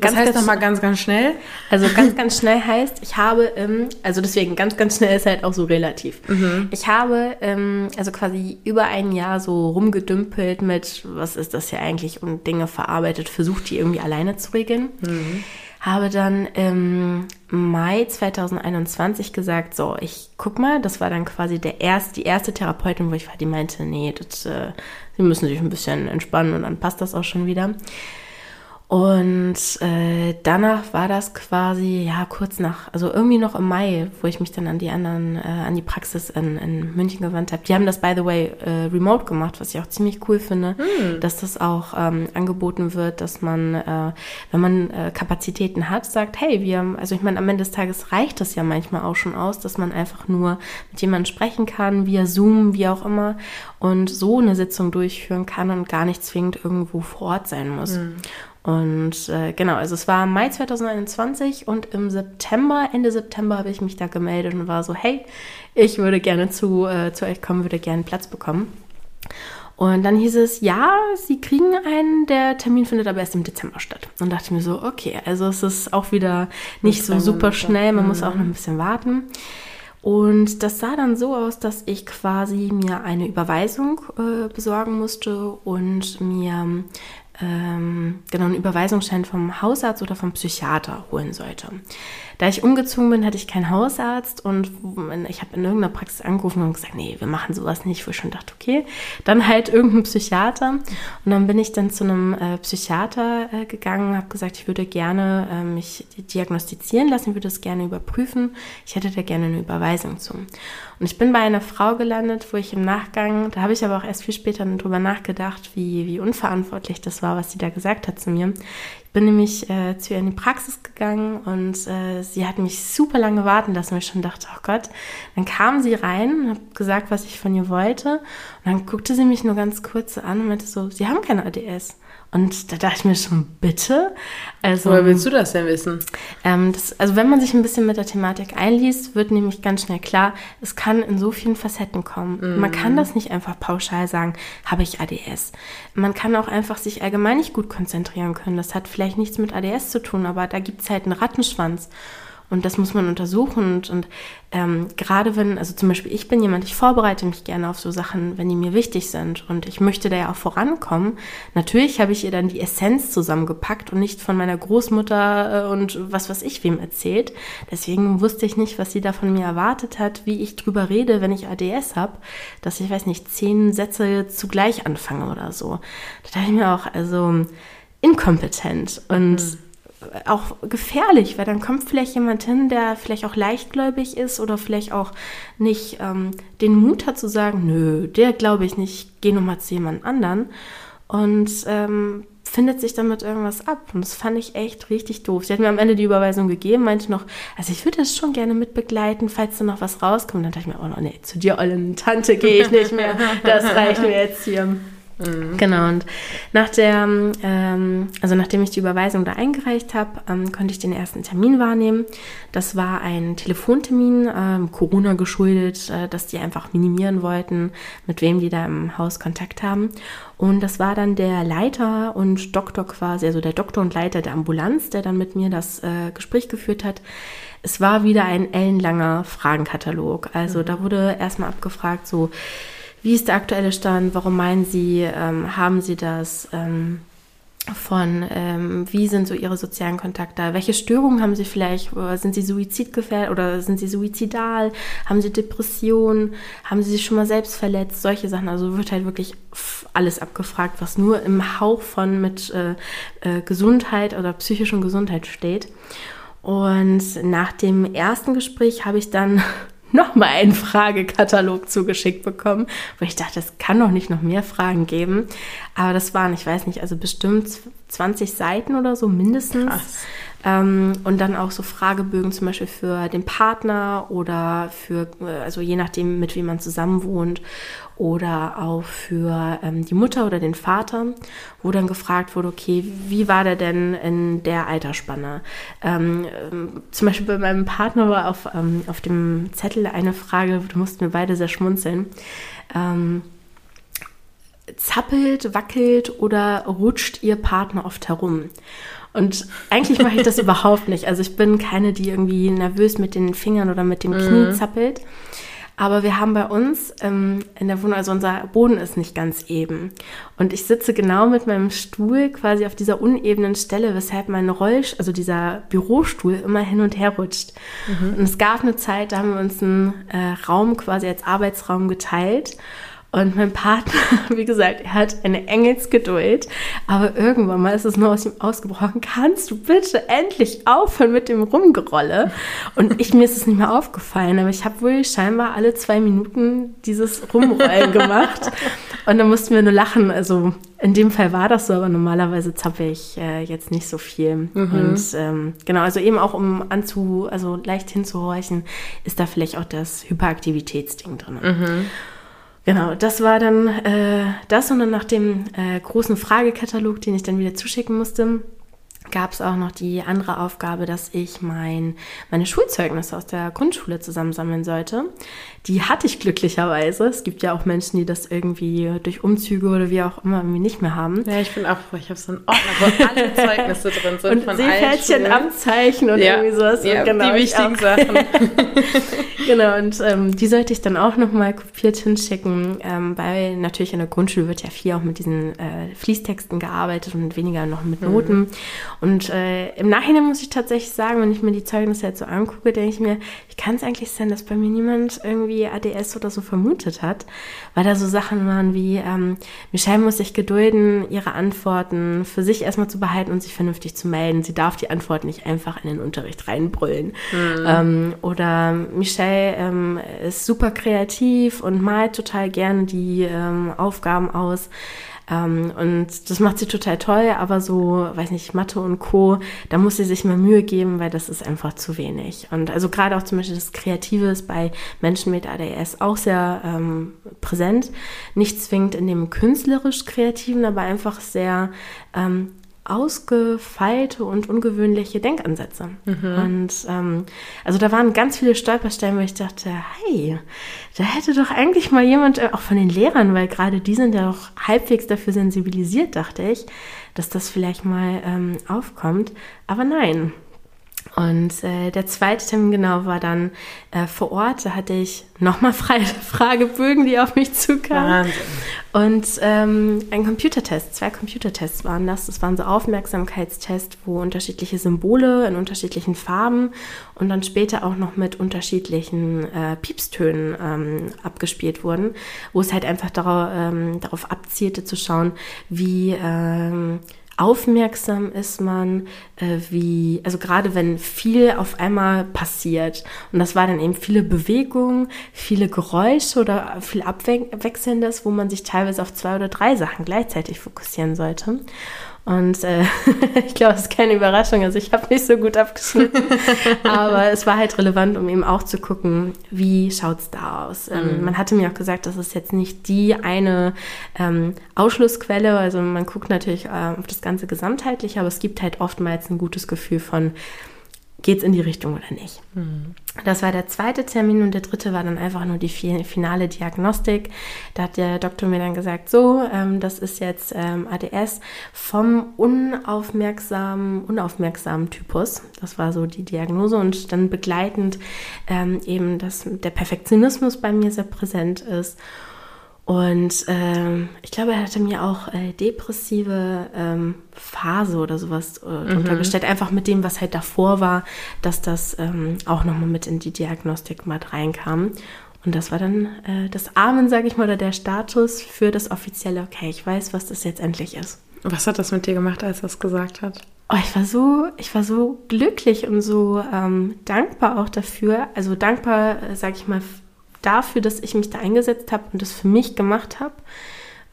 Ganz, Was heißt nochmal ganz, ganz schnell? Also ganz, ganz schnell heißt, ich habe, ähm, also deswegen ganz, ganz schnell ist halt auch so relativ. Mhm. Ich habe ähm, also quasi über ein Jahr so rumgedümpelt mit, was ist das hier eigentlich und Dinge verarbeitet, versucht die irgendwie alleine zu regeln. Mhm. Habe dann im Mai 2021 gesagt, so, ich guck mal, das war dann quasi der erste, die erste Therapeutin, wo ich war, die meinte, nee, das, äh, Sie müssen sich ein bisschen entspannen und dann passt das auch schon wieder. Und äh, danach war das quasi, ja, kurz nach, also irgendwie noch im Mai, wo ich mich dann an die anderen, äh, an die Praxis in, in München gewandt habe. Die haben das, by the way, äh, remote gemacht, was ich auch ziemlich cool finde, mm. dass das auch ähm, angeboten wird, dass man, äh, wenn man äh, Kapazitäten hat, sagt, hey, wir, also ich meine, am Ende des Tages reicht das ja manchmal auch schon aus, dass man einfach nur mit jemandem sprechen kann, via Zoom, wie auch immer, und so eine Sitzung durchführen kann und gar nicht zwingend irgendwo vor Ort sein muss. Mm. Und äh, genau, also es war Mai 2021 und im September, Ende September habe ich mich da gemeldet und war so, hey, ich würde gerne zu, äh, zu euch kommen, würde gerne Platz bekommen. Und dann hieß es, ja, sie kriegen einen, der Termin findet aber erst im Dezember statt. Und dachte mir so, okay, also es ist auch wieder nicht so super schnell, man muss auch noch ein bisschen warten. Und das sah dann so aus, dass ich quasi mir eine Überweisung äh, besorgen musste und mir ähm, genau einen Überweisungsschein vom Hausarzt oder vom Psychiater holen sollte. Da ich umgezogen bin, hatte ich keinen Hausarzt und ich habe in irgendeiner Praxis angerufen und gesagt, nee, wir machen sowas nicht, wo ich schon dachte, okay, dann halt irgendein Psychiater. Und dann bin ich dann zu einem äh, Psychiater äh, gegangen, habe gesagt, ich würde gerne äh, mich diagnostizieren lassen, würde das gerne überprüfen. Ich hätte da gerne eine Überweisung zu. Und ich bin bei einer Frau gelandet, wo ich im Nachgang, da habe ich aber auch erst viel später drüber nachgedacht, wie, wie unverantwortlich das war, was sie da gesagt hat zu mir. Bin nämlich äh, zu ihr in die Praxis gegangen und äh, sie hat mich super lange warten lassen, weil ich schon dachte, oh Gott. Dann kam sie rein und gesagt, was ich von ihr wollte. Und dann guckte sie mich nur ganz kurz an und meinte so, Sie haben keine ADS. Und da dachte ich mir schon, bitte? Also, Woher willst du das denn wissen? Ähm, das, also wenn man sich ein bisschen mit der Thematik einliest, wird nämlich ganz schnell klar, es kann in so vielen Facetten kommen. Mm. Man kann das nicht einfach pauschal sagen, habe ich ADS. Man kann auch einfach sich allgemein nicht gut konzentrieren können. Das hat vielleicht nichts mit ADS zu tun, aber da gibt es halt einen Rattenschwanz. Und das muss man untersuchen. Und, und ähm, gerade wenn, also zum Beispiel ich bin jemand, ich vorbereite mich gerne auf so Sachen, wenn die mir wichtig sind. Und ich möchte da ja auch vorankommen. Natürlich habe ich ihr dann die Essenz zusammengepackt und nicht von meiner Großmutter äh, und was was ich wem erzählt. Deswegen wusste ich nicht, was sie da von mir erwartet hat, wie ich drüber rede, wenn ich ADS habe, dass ich, weiß nicht, zehn Sätze zugleich anfange oder so. Da dachte ich mir auch, also inkompetent. Und mhm auch gefährlich, weil dann kommt vielleicht jemand hin, der vielleicht auch leichtgläubig ist oder vielleicht auch nicht ähm, den Mut hat zu sagen, nö, der glaube ich nicht, ich gehe nochmal zu jemand anderen und ähm, findet sich damit irgendwas ab. Und das fand ich echt richtig doof. Sie hat mir am Ende die Überweisung gegeben, meinte noch, also ich würde das schon gerne mitbegleiten, falls da noch was rauskommt. Dann dachte ich mir, oh nee, zu dir, ollen Tante, gehe ich nicht mehr. Das reicht mir jetzt hier. Mhm. Genau, und nach der, ähm, also nachdem ich die Überweisung da eingereicht habe, ähm, konnte ich den ersten Termin wahrnehmen. Das war ein Telefontermin, ähm, Corona geschuldet, äh, dass die einfach minimieren wollten, mit wem die da im Haus Kontakt haben. Und das war dann der Leiter und Doktor quasi, also der Doktor und Leiter der Ambulanz, der dann mit mir das äh, Gespräch geführt hat. Es war wieder ein ellenlanger Fragenkatalog. Also mhm. da wurde erstmal abgefragt, so, wie ist der aktuelle Stand? Warum meinen Sie, ähm, haben Sie das? Ähm, von ähm, wie sind so ihre sozialen Kontakte, welche Störungen haben sie vielleicht, sind sie suizidgefährdet oder sind sie suizidal, haben sie Depressionen, haben sie sich schon mal selbst verletzt, solche Sachen, also wird halt wirklich alles abgefragt, was nur im Hauch von mit äh, äh, Gesundheit oder psychischen Gesundheit steht. Und nach dem ersten Gespräch habe ich dann nochmal einen Fragekatalog zugeschickt bekommen, wo ich dachte, es kann doch nicht noch mehr Fragen geben. Aber das waren, ich weiß nicht, also bestimmt 20 Seiten oder so mindestens. Krass. Ähm, und dann auch so Fragebögen zum Beispiel für den Partner oder für, äh, also je nachdem, mit wem man zusammen wohnt oder auch für ähm, die Mutter oder den Vater, wo dann gefragt wurde, okay, wie war der denn in der Altersspanne? Ähm, ähm, zum Beispiel bei meinem Partner war auf, ähm, auf dem Zettel eine Frage, da mussten wir beide sehr schmunzeln. Ähm, zappelt, wackelt oder rutscht ihr Partner oft herum? Und eigentlich mache ich das überhaupt nicht. Also ich bin keine, die irgendwie nervös mit den Fingern oder mit dem Knie mhm. zappelt. Aber wir haben bei uns ähm, in der Wohnung, also unser Boden ist nicht ganz eben. Und ich sitze genau mit meinem Stuhl quasi auf dieser unebenen Stelle, weshalb mein Rollstuhl, also dieser Bürostuhl immer hin und her rutscht. Mhm. Und es gab eine Zeit, da haben wir uns einen äh, Raum quasi als Arbeitsraum geteilt. Und mein Partner, wie gesagt, er hat eine Engelsgeduld, aber irgendwann mal ist es nur aus ihm ausgebrochen. Kannst du bitte endlich aufhören mit dem Rumgerolle? Und ich, mir ist es nicht mehr aufgefallen, aber ich habe wohl scheinbar alle zwei Minuten dieses Rumrollen gemacht. Und dann mussten wir nur lachen. Also in dem Fall war das so, aber normalerweise zappe ich äh, jetzt nicht so viel. Mhm. Und ähm, genau, also eben auch um anzu, also leicht hinzuhorchen, ist da vielleicht auch das Hyperaktivitätsding drin. Mhm. Genau, das war dann äh, das und dann nach dem äh, großen Fragekatalog, den ich dann wieder zuschicken musste, gab es auch noch die andere Aufgabe, dass ich mein, meine Schulzeugnisse aus der Grundschule zusammensammeln sollte. Die hatte ich glücklicherweise. Es gibt ja auch Menschen, die das irgendwie durch Umzüge oder wie auch immer irgendwie nicht mehr haben. Ja, ich bin auch froh. Ich habe so einen Ordner, wo alle Zeugnisse drin sind. Und von Seepferdchen, Amtszeichen und ja. irgendwie sowas. Ja, genau, die wichtigen Sachen. genau, und ähm, die sollte ich dann auch nochmal kopiert hinschicken, ähm, weil natürlich in der Grundschule wird ja viel auch mit diesen äh, Fließtexten gearbeitet und weniger noch mit Noten. Mhm. Und äh, im Nachhinein muss ich tatsächlich sagen, wenn ich mir die Zeugnisse jetzt so angucke, denke ich mir, ich kann es eigentlich sein, dass bei mir niemand irgendwie ADS oder so vermutet hat, weil da so Sachen waren wie, ähm, Michelle muss sich gedulden, ihre Antworten für sich erstmal zu behalten und sich vernünftig zu melden. Sie darf die Antwort nicht einfach in den Unterricht reinbrüllen. Mhm. Ähm, oder Michelle ähm, ist super kreativ und malt total gerne die ähm, Aufgaben aus. Ähm, und das macht sie total toll, aber so, weiß nicht, Mathe und Co., da muss sie sich mal Mühe geben, weil das ist einfach zu wenig. Und also gerade auch zum Beispiel das Kreative ist bei Menschen mit ADS auch sehr ähm, präsent. Nicht zwingend in dem künstlerisch Kreativen, aber einfach sehr ähm, ausgefeilte und ungewöhnliche Denkansätze. Mhm. Und ähm, also da waren ganz viele Stolpersteine, wo ich dachte, hey, da hätte doch eigentlich mal jemand, äh, auch von den Lehrern, weil gerade die sind ja auch halbwegs dafür sensibilisiert, dachte ich, dass das vielleicht mal ähm, aufkommt. Aber nein, und äh, der zweite Termin genau war dann äh, vor Ort. Da hatte ich nochmal freie Fragebögen, die auf mich zukamen. Wahnsinn. Und ähm, ein Computertest, zwei Computertests waren das. Das waren so Aufmerksamkeitstests, wo unterschiedliche Symbole in unterschiedlichen Farben und dann später auch noch mit unterschiedlichen äh, Piepstönen ähm, abgespielt wurden, wo es halt einfach darauf, ähm, darauf abzielte zu schauen, wie ähm, aufmerksam ist man, äh, wie, also gerade wenn viel auf einmal passiert. Und das war dann eben viele Bewegungen, viele Geräusche oder viel Abwechselndes, wo man sich teilweise auf zwei oder drei Sachen gleichzeitig fokussieren sollte. Und äh, ich glaube, es ist keine Überraschung. Also ich habe nicht so gut abgeschnitten. aber es war halt relevant, um eben auch zu gucken, wie schaut es da aus. Ähm, mhm. Man hatte mir auch gesagt, das ist jetzt nicht die eine ähm, Ausschlussquelle. Also man guckt natürlich äh, auf das Ganze gesamtheitlich, aber es gibt halt oftmals ein gutes Gefühl von, geht es in die Richtung oder nicht. Mhm. Das war der zweite Termin und der dritte war dann einfach nur die finale Diagnostik. Da hat der Doktor mir dann gesagt, so, ähm, das ist jetzt ähm, ADS vom unaufmerksamen, unaufmerksamen Typus. Das war so die Diagnose und dann begleitend ähm, eben, dass der Perfektionismus bei mir sehr präsent ist und ähm, ich glaube, er hatte mir auch äh, depressive ähm, Phase oder sowas äh, mhm. untergestellt, einfach mit dem, was halt davor war, dass das ähm, auch nochmal mit in die Diagnostik mal reinkam. Und das war dann äh, das Amen, sage ich mal, oder der Status für das offizielle, okay, ich weiß, was das jetzt endlich ist. Was hat das mit dir gemacht, als er es gesagt hat? Oh, ich war so, ich war so glücklich und so ähm, dankbar auch dafür. Also dankbar, äh, sage ich mal, dafür, dass ich mich da eingesetzt habe und das für mich gemacht habe,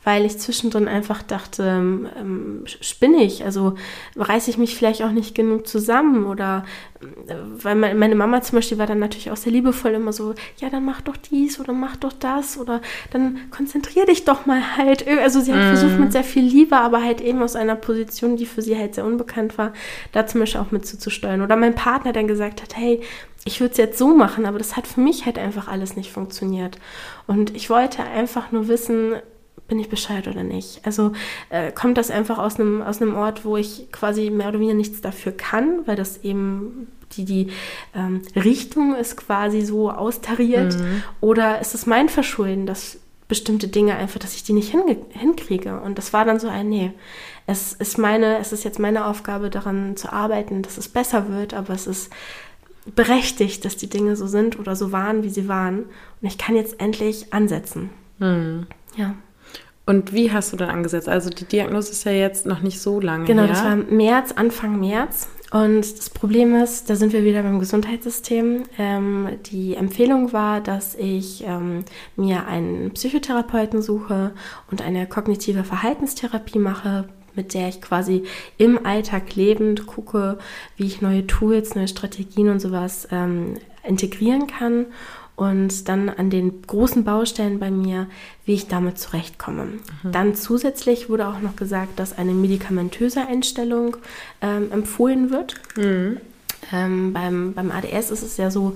weil ich zwischendrin einfach dachte, ähm, spinne ich, also reiße ich mich vielleicht auch nicht genug zusammen oder äh, weil meine Mama zum Beispiel war dann natürlich auch sehr liebevoll immer so, ja, dann mach doch dies oder mach doch das oder dann konzentrier dich doch mal halt. Also sie hat mm. versucht mit sehr viel Liebe, aber halt eben aus einer Position, die für sie halt sehr unbekannt war, da zum Beispiel auch mit zuzusteuern. Oder mein Partner dann gesagt hat, hey, ich würde es jetzt so machen, aber das hat für mich halt einfach alles nicht funktioniert. Und ich wollte einfach nur wissen, bin ich Bescheid oder nicht? Also äh, kommt das einfach aus einem aus einem Ort, wo ich quasi mehr oder weniger nichts dafür kann, weil das eben die, die ähm, Richtung ist quasi so austariert? Mhm. Oder ist es mein Verschulden, dass bestimmte Dinge einfach, dass ich die nicht hinkriege? Und das war dann so ein, nee, es ist meine, es ist jetzt meine Aufgabe, daran zu arbeiten, dass es besser wird, aber es ist berechtigt, dass die Dinge so sind oder so waren, wie sie waren. Und ich kann jetzt endlich ansetzen. Mhm. Ja. Und wie hast du dann angesetzt? Also die Diagnose ist ja jetzt noch nicht so lange genau, her. Das war März, Anfang März. Und das Problem ist, da sind wir wieder beim Gesundheitssystem. Ähm, die Empfehlung war, dass ich ähm, mir einen Psychotherapeuten suche und eine kognitive Verhaltenstherapie mache, mit der ich quasi im Alltag lebend gucke, wie ich neue Tools, neue Strategien und sowas ähm, integrieren kann und dann an den großen Baustellen bei mir, wie ich damit zurechtkomme. Mhm. Dann zusätzlich wurde auch noch gesagt, dass eine medikamentöse Einstellung ähm, empfohlen wird. Mhm. Ähm, beim, beim ADS ist es ja so,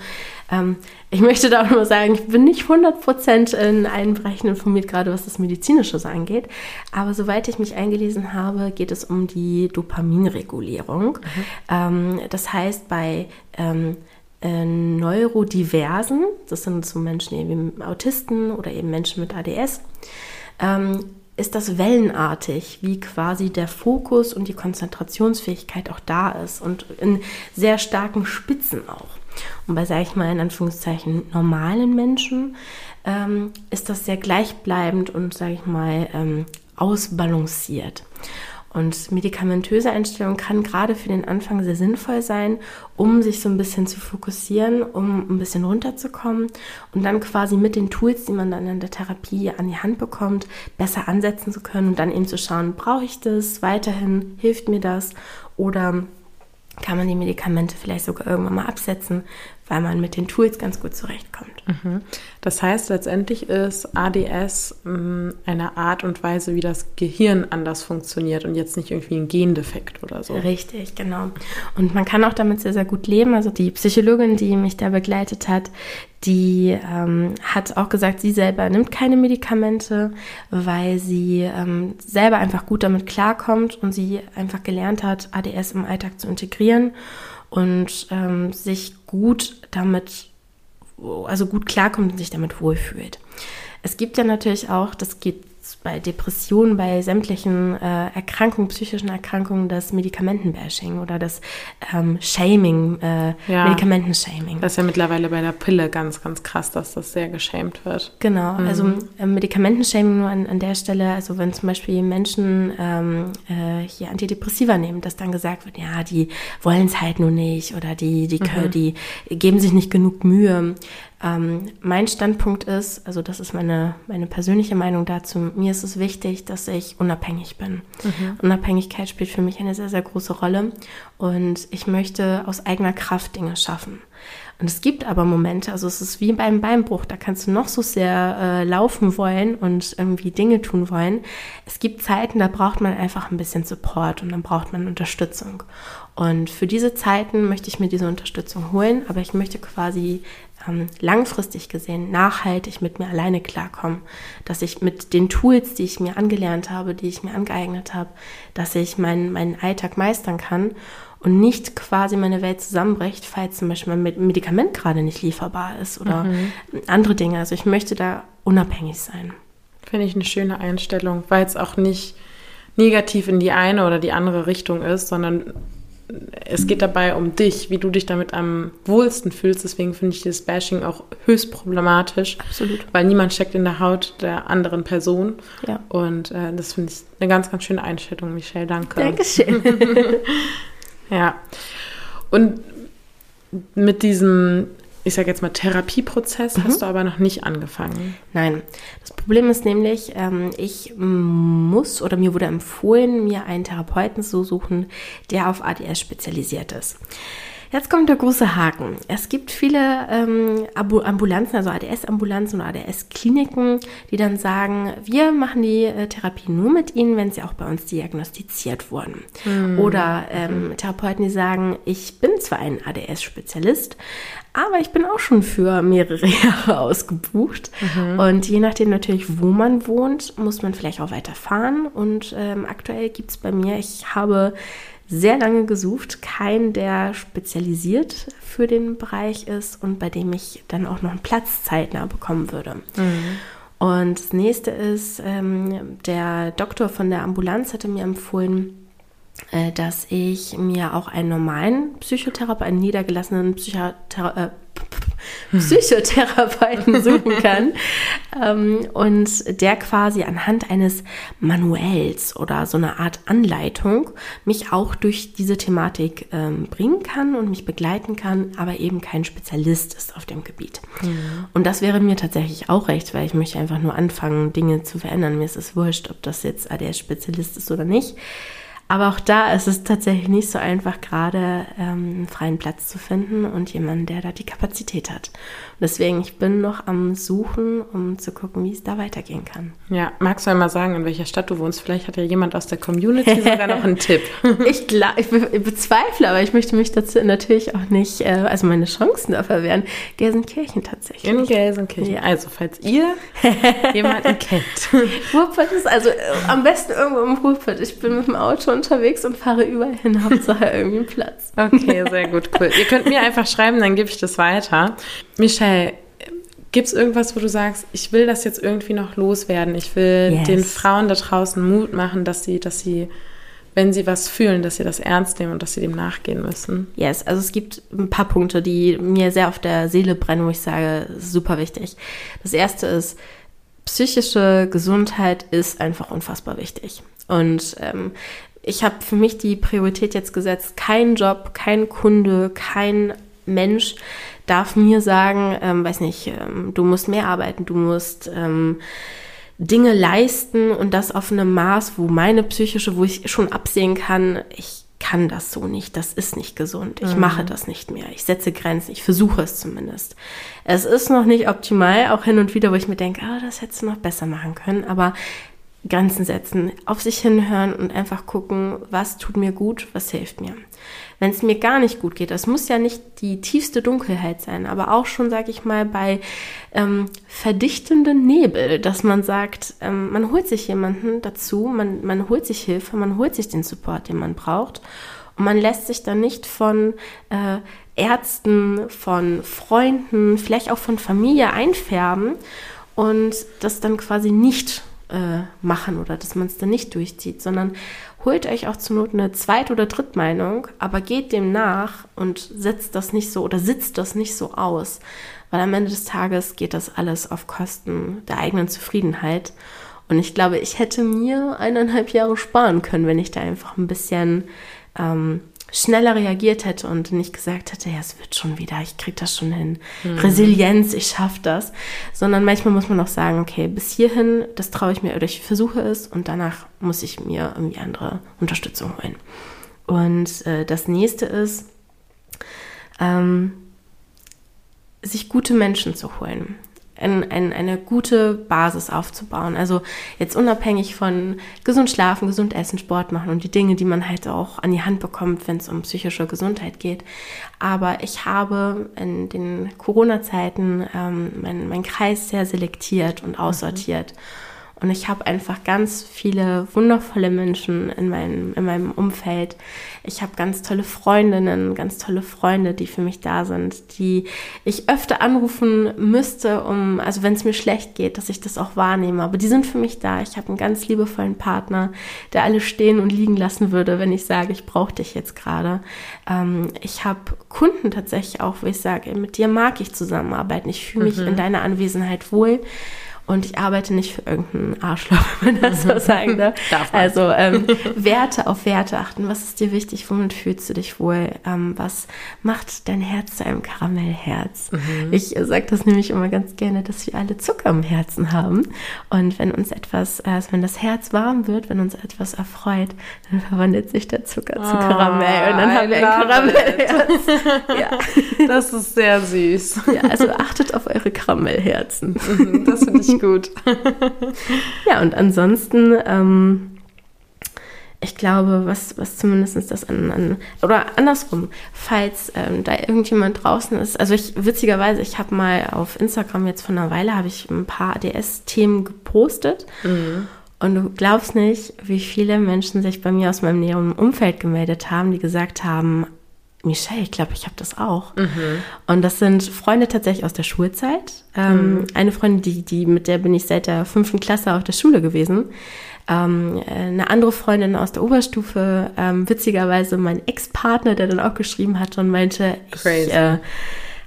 ähm, ich möchte da auch nur sagen, ich bin nicht 100% in allen Bereichen informiert, gerade was das Medizinische so angeht. Aber soweit ich mich eingelesen habe, geht es um die Dopaminregulierung. Mhm. Ähm, das heißt, bei ähm, äh, Neurodiversen, das sind so Menschen eben Autisten oder eben Menschen mit ADS, ähm, ist das wellenartig, wie quasi der Fokus und die Konzentrationsfähigkeit auch da ist und in sehr starken Spitzen auch. Und bei, sage ich mal, in Anführungszeichen normalen Menschen ähm, ist das sehr gleichbleibend und, sage ich mal, ähm, ausbalanciert. Und medikamentöse Einstellung kann gerade für den Anfang sehr sinnvoll sein, um sich so ein bisschen zu fokussieren, um ein bisschen runterzukommen und dann quasi mit den Tools, die man dann in der Therapie an die Hand bekommt, besser ansetzen zu können und dann eben zu schauen, brauche ich das weiterhin, hilft mir das? Oder kann man die Medikamente vielleicht sogar irgendwann mal absetzen, weil man mit den Tools ganz gut zurechtkommt. Mhm. Das heißt, letztendlich ist ADS mm, eine Art und Weise, wie das Gehirn anders funktioniert und jetzt nicht irgendwie ein Gendefekt oder so. Richtig, genau. Und man kann auch damit sehr, sehr gut leben. Also die Psychologin, die mich da begleitet hat, die ähm, hat auch gesagt, sie selber nimmt keine Medikamente, weil sie ähm, selber einfach gut damit klarkommt und sie einfach gelernt hat, ADS im Alltag zu integrieren und ähm, sich gut damit, also gut klarkommt und sich damit wohlfühlt. Es gibt ja natürlich auch, das geht bei Depressionen, bei sämtlichen äh, Erkrankungen, psychischen Erkrankungen, das Medikamentenbashing oder das ähm, Shaming, äh, ja, Medikamentenshaming. Das ist ja mittlerweile bei der Pille ganz, ganz krass, dass das sehr geschämt wird. Genau, mhm. also äh, Medikamentenshaming nur an, an der Stelle, also wenn zum Beispiel Menschen ähm, äh, hier Antidepressiva nehmen, dass dann gesagt wird, ja, die wollen es halt nur nicht oder die, die, mhm. die geben sich nicht genug Mühe. Ähm, mein Standpunkt ist, also das ist meine, meine persönliche Meinung dazu, mir ist es wichtig, dass ich unabhängig bin. Mhm. Unabhängigkeit spielt für mich eine sehr, sehr große Rolle und ich möchte aus eigener Kraft Dinge schaffen. Und es gibt aber Momente, also es ist wie beim Beinbruch, da kannst du noch so sehr äh, laufen wollen und irgendwie Dinge tun wollen. Es gibt Zeiten, da braucht man einfach ein bisschen Support und dann braucht man Unterstützung. Und für diese Zeiten möchte ich mir diese Unterstützung holen, aber ich möchte quasi ähm, langfristig gesehen nachhaltig mit mir alleine klarkommen, dass ich mit den Tools, die ich mir angelernt habe, die ich mir angeeignet habe, dass ich meinen, meinen Alltag meistern kann und nicht quasi meine Welt zusammenbricht, falls zum Beispiel mein Medikament gerade nicht lieferbar ist oder mhm. andere Dinge. Also ich möchte da unabhängig sein. Finde ich eine schöne Einstellung, weil es auch nicht negativ in die eine oder die andere Richtung ist, sondern es geht dabei um dich, wie du dich damit am wohlsten fühlst. Deswegen finde ich dieses Bashing auch höchst problematisch. Absolut. Weil niemand steckt in der Haut der anderen Person. Ja. Und äh, das finde ich eine ganz, ganz schöne Einstellung, Michelle. Danke. Dankeschön. ja. Und mit diesem ich sage jetzt mal, Therapieprozess mhm. hast du aber noch nicht angefangen. Nein. Das Problem ist nämlich, ähm, ich muss oder mir wurde empfohlen, mir einen Therapeuten zu suchen, der auf ADS spezialisiert ist. Jetzt kommt der große Haken. Es gibt viele ähm, Ambulanzen, also ADS-Ambulanzen oder ADS-Kliniken, die dann sagen, wir machen die äh, Therapie nur mit Ihnen, wenn Sie auch bei uns diagnostiziert wurden. Mhm. Oder ähm, Therapeuten, die sagen, ich bin zwar ein ADS-Spezialist, aber ich bin auch schon für mehrere Jahre ausgebucht. Mhm. Und je nachdem natürlich, wo man wohnt, muss man vielleicht auch weiter fahren. Und ähm, aktuell gibt es bei mir, ich habe sehr lange gesucht, keinen, der spezialisiert für den Bereich ist und bei dem ich dann auch noch einen Platz zeitnah bekommen würde. Mhm. Und das nächste ist, ähm, der Doktor von der Ambulanz hatte mir empfohlen, äh, dass ich mir auch einen normalen Psychotherapeuten, einen niedergelassenen Psychothera äh, Psychotherapeuten suchen kann ähm, und der quasi anhand eines Manuells oder so eine Art Anleitung mich auch durch diese Thematik ähm, bringen kann und mich begleiten kann, aber eben kein Spezialist ist auf dem Gebiet. Mhm. Und das wäre mir tatsächlich auch recht, weil ich möchte einfach nur anfangen, Dinge zu verändern. Mir ist es wurscht, ob das jetzt ADS-Spezialist ist oder nicht. Aber auch da ist es tatsächlich nicht so einfach, gerade ähm, einen freien Platz zu finden und jemanden, der da die Kapazität hat. Deswegen, ich bin noch am Suchen, um zu gucken, wie es da weitergehen kann. Ja, magst du einmal sagen, in welcher Stadt du wohnst? Vielleicht hat ja jemand aus der Community sogar noch einen Tipp. ich, glaub, ich, bezweifle, aber ich möchte mich dazu natürlich auch nicht, äh, also meine Chancen da verwehren. Gelsenkirchen tatsächlich. In Gelsenkirchen. Ja. Also, falls ihr jemanden kennt. Ruhrpott ist also äh, am besten irgendwo im Ruhrpott. Ich bin mit dem Auto unterwegs und fahre überall hin, Hauptsache irgendwie einen Platz. Okay, sehr gut, cool. Ihr könnt mir einfach schreiben, dann gebe ich das weiter. Michelle, Gibt es irgendwas, wo du sagst, ich will das jetzt irgendwie noch loswerden? Ich will yes. den Frauen da draußen Mut machen, dass sie, dass sie, wenn sie was fühlen, dass sie das ernst nehmen und dass sie dem nachgehen müssen. Yes, also es gibt ein paar Punkte, die mir sehr auf der Seele brennen, wo ich sage, super wichtig. Das erste ist, psychische Gesundheit ist einfach unfassbar wichtig. Und ähm, ich habe für mich die Priorität jetzt gesetzt, kein Job, kein Kunde, kein Mensch darf mir sagen, ähm, weiß nicht, ähm, du musst mehr arbeiten, du musst ähm, Dinge leisten und das auf einem Maß, wo meine psychische, wo ich schon absehen kann, ich kann das so nicht, das ist nicht gesund, ich mhm. mache das nicht mehr, ich setze Grenzen, ich versuche es zumindest. Es ist noch nicht optimal, auch hin und wieder, wo ich mir denke, ah, das hättest du noch besser machen können, aber Grenzen setzen, auf sich hinhören und einfach gucken, was tut mir gut, was hilft mir. Wenn es mir gar nicht gut geht, das muss ja nicht die tiefste Dunkelheit sein, aber auch schon, sage ich mal, bei ähm, verdichtenden Nebel, dass man sagt, ähm, man holt sich jemanden dazu, man, man holt sich Hilfe, man holt sich den Support, den man braucht. Und man lässt sich dann nicht von äh, Ärzten, von Freunden, vielleicht auch von Familie einfärben und das dann quasi nicht äh, machen oder dass man es dann nicht durchzieht, sondern holt euch auch zur Not eine Zweit- oder Drittmeinung, aber geht dem nach und setzt das nicht so oder sitzt das nicht so aus, weil am Ende des Tages geht das alles auf Kosten der eigenen Zufriedenheit. Und ich glaube, ich hätte mir eineinhalb Jahre sparen können, wenn ich da einfach ein bisschen ähm, schneller reagiert hätte und nicht gesagt hätte, ja, es wird schon wieder, ich kriege das schon hin. Mhm. Resilienz, ich schaffe das. Sondern manchmal muss man auch sagen, okay, bis hierhin, das traue ich mir oder ich versuche es und danach muss ich mir irgendwie andere Unterstützung holen. Und äh, das nächste ist, ähm, sich gute Menschen zu holen ein, ein, eine gute Basis aufzubauen. Also jetzt unabhängig von gesund schlafen, gesund essen, Sport machen und die Dinge, die man halt auch an die Hand bekommt, wenn es um psychische Gesundheit geht. Aber ich habe in den Corona-Zeiten ähm, meinen mein Kreis sehr selektiert und aussortiert. Mhm. Und ich habe einfach ganz viele wundervolle Menschen in meinem, in meinem Umfeld. Ich habe ganz tolle Freundinnen, ganz tolle Freunde, die für mich da sind, die ich öfter anrufen müsste, um, also wenn es mir schlecht geht, dass ich das auch wahrnehme. Aber die sind für mich da. Ich habe einen ganz liebevollen Partner, der alles stehen und liegen lassen würde, wenn ich sage, ich brauche dich jetzt gerade. Ähm, ich habe Kunden tatsächlich auch, wo ich sage, mit dir mag ich zusammenarbeiten. Ich fühle mich mhm. in deiner Anwesenheit wohl. Und ich arbeite nicht für irgendeinen Arschloch, wenn man das so sagen darf. darf also ähm, Werte auf Werte achten. Was ist dir wichtig? Womit fühlst du dich wohl? Ähm, was macht dein Herz zu einem Karamellherz? Mhm. Ich äh, sage das nämlich immer ganz gerne, dass wir alle Zucker im Herzen haben. Und wenn uns etwas, äh, also wenn das Herz warm wird, wenn uns etwas erfreut, dann verwandelt sich der Zucker oh, zu Karamell. Und dann I haben wir ein Karamellherz. ja. Das ist sehr süß. Ja, also achtet auf eure Karamellherzen. Mhm, das finde ich gut. ja, und ansonsten, ähm, ich glaube, was, was zumindest das an, an oder andersrum, falls ähm, da irgendjemand draußen ist, also ich, witzigerweise, ich habe mal auf Instagram jetzt vor einer Weile, habe ich ein paar ADS-Themen gepostet. Mhm. Und du glaubst nicht, wie viele Menschen sich bei mir aus meinem näheren Umfeld gemeldet haben, die gesagt haben, Michelle, ich glaube, ich habe das auch. Mhm. Und das sind Freunde tatsächlich aus der Schulzeit. Ähm, mhm. Eine Freundin, die, die, mit der bin ich seit der fünften Klasse auf der Schule gewesen. Ähm, eine andere Freundin aus der Oberstufe, ähm, witzigerweise mein Ex-Partner, der dann auch geschrieben hat und meinte, Crazy. ich äh,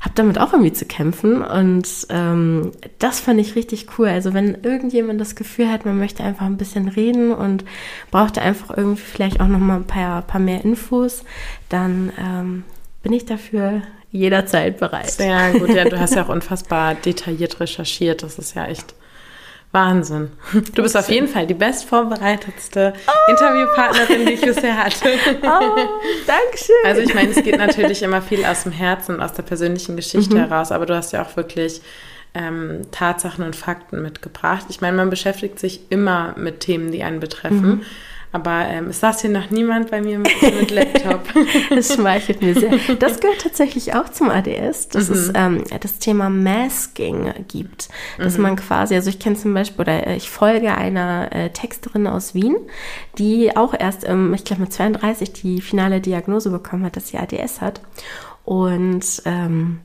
habe damit auch irgendwie zu kämpfen und ähm, das fand ich richtig cool. Also wenn irgendjemand das Gefühl hat, man möchte einfach ein bisschen reden und braucht einfach irgendwie vielleicht auch noch mal ein paar, paar mehr Infos, dann ähm, bin ich dafür jederzeit bereit. Sehr gut, ja, du hast ja auch unfassbar detailliert recherchiert. Das ist ja echt Wahnsinn. Du bist auf jeden Fall die bestvorbereitetste oh. Interviewpartnerin, die ich bisher hatte. Oh, Dankeschön. Also ich meine, es geht natürlich immer viel aus dem Herzen und aus der persönlichen Geschichte mhm. heraus, aber du hast ja auch wirklich ähm, Tatsachen und Fakten mitgebracht. Ich meine, man beschäftigt sich immer mit Themen, die einen betreffen. Mhm. Aber ähm, es saß hier noch niemand bei mir mit, mit Laptop. das schmeichelt mir sehr. Das gehört tatsächlich auch zum ADS, dass mhm. es ähm, das Thema Masking gibt. Dass mhm. man quasi, also ich kenne zum Beispiel, oder ich folge einer äh, Texterin aus Wien, die auch erst, ähm, ich glaube mit 32 die finale Diagnose bekommen hat, dass sie ADS hat. Und ähm,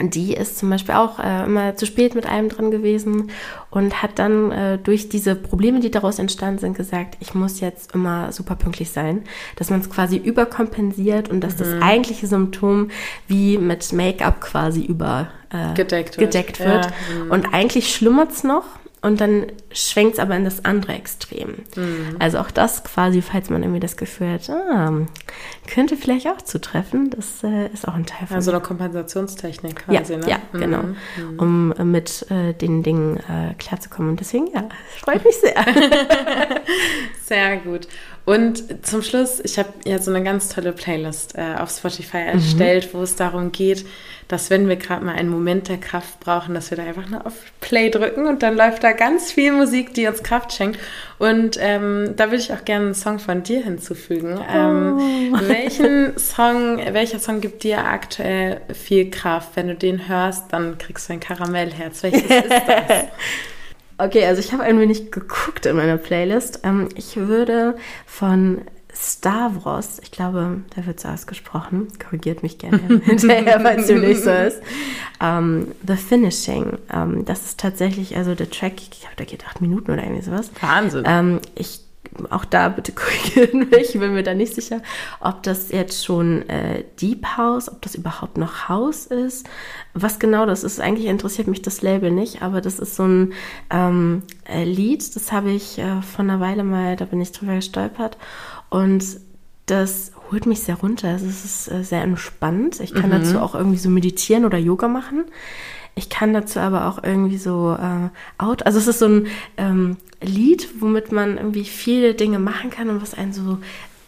die ist zum Beispiel auch äh, immer zu spät mit allem dran gewesen und hat dann äh, durch diese Probleme, die daraus entstanden sind, gesagt, ich muss jetzt immer super pünktlich sein, dass man es quasi überkompensiert und dass mhm. das eigentliche Symptom wie mit Make-up quasi über äh, gedeckt wird. Gedeckt wird. Ja. Und eigentlich schlummert es noch, und dann schwenkt es aber in das andere Extrem. Mhm. Also auch das quasi, falls man irgendwie das Gefühl hat, ah, könnte vielleicht auch zutreffen, das äh, ist auch ein Teil von. Also eine Kompensationstechnik quasi, ja, ne? Ja, mhm. genau. Mhm. Um äh, mit äh, den Dingen äh, klarzukommen. Und deswegen, ja, freut mich sehr. sehr gut. Und zum Schluss, ich habe ja so eine ganz tolle Playlist äh, auf Spotify mhm. erstellt, wo es darum geht, dass wenn wir gerade mal einen Moment der Kraft brauchen, dass wir da einfach nur auf Play drücken und dann läuft da ganz viel Musik, die uns Kraft schenkt. Und ähm, da würde ich auch gerne einen Song von dir hinzufügen. Ähm, oh. welchen Song, welcher Song gibt dir aktuell viel Kraft? Wenn du den hörst, dann kriegst du ein Karamellherz. Welches ist das? Okay, also ich habe ein wenig geguckt in meiner Playlist. Ähm, ich würde von Stavros, ich glaube, da wird so ausgesprochen, korrigiert mich gerne hinterher, falls du nicht so ist. Um, ähm, The Finishing, um, ähm, das ist tatsächlich, also der Track, ich glaube, der geht acht Minuten oder irgendwie sowas. Wahnsinn. Um, ähm, ich auch da bitte korrigieren mich, ich bin mir da nicht sicher, ob das jetzt schon äh, Deep House, ob das überhaupt noch House ist. Was genau das ist, eigentlich interessiert mich das Label nicht, aber das ist so ein ähm, äh, Lied, das habe ich äh, vor einer Weile mal, da bin ich drüber gestolpert und das holt mich sehr runter. Also es ist äh, sehr entspannt. Ich kann mhm. dazu auch irgendwie so meditieren oder Yoga machen. Ich kann dazu aber auch irgendwie so äh, out. Also es ist so ein ähm, Lied, womit man irgendwie viele Dinge machen kann und was einen so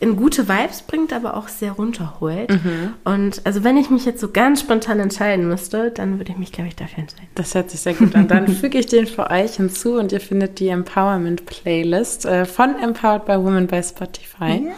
in gute Vibes bringt, aber auch sehr runterholt. Mhm. Und also wenn ich mich jetzt so ganz spontan entscheiden müsste, dann würde ich mich, glaube ich, dafür entscheiden. Das hört sich sehr gut an. Dann füge ich den für euch hinzu und ihr findet die Empowerment Playlist äh, von Empowered by Women bei Spotify. Yeah.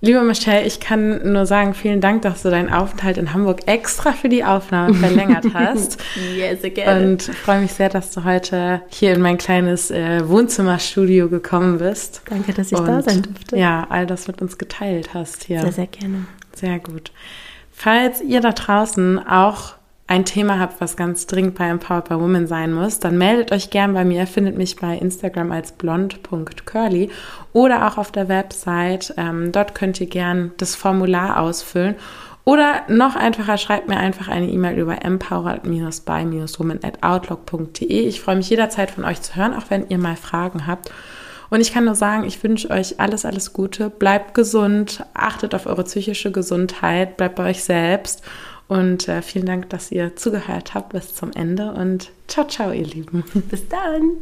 Liebe Michelle, ich kann nur sagen, vielen Dank, dass du deinen Aufenthalt in Hamburg extra für die Aufnahme verlängert hast. yes, again. Und freue mich sehr, dass du heute hier in mein kleines äh, Wohnzimmerstudio gekommen bist. Danke, dass ich Und, da sein durfte. Ja, all das mit uns geteilt hast hier. Sehr, sehr gerne. Sehr gut. Falls ihr da draußen auch ein Thema habt, was ganz dringend bei Empowered by Women sein muss, dann meldet euch gern bei mir. Findet mich bei Instagram als blond.curly oder auch auf der Website. Ähm, dort könnt ihr gern das Formular ausfüllen. Oder noch einfacher, schreibt mir einfach eine E-Mail über empowered-by-women at outlook.de. Ich freue mich jederzeit von euch zu hören, auch wenn ihr mal Fragen habt. Und ich kann nur sagen, ich wünsche euch alles, alles Gute. Bleibt gesund, achtet auf eure psychische Gesundheit, bleibt bei euch selbst und äh, vielen Dank, dass ihr zugehört habt bis zum Ende und ciao, ciao, ihr Lieben. Bis dann.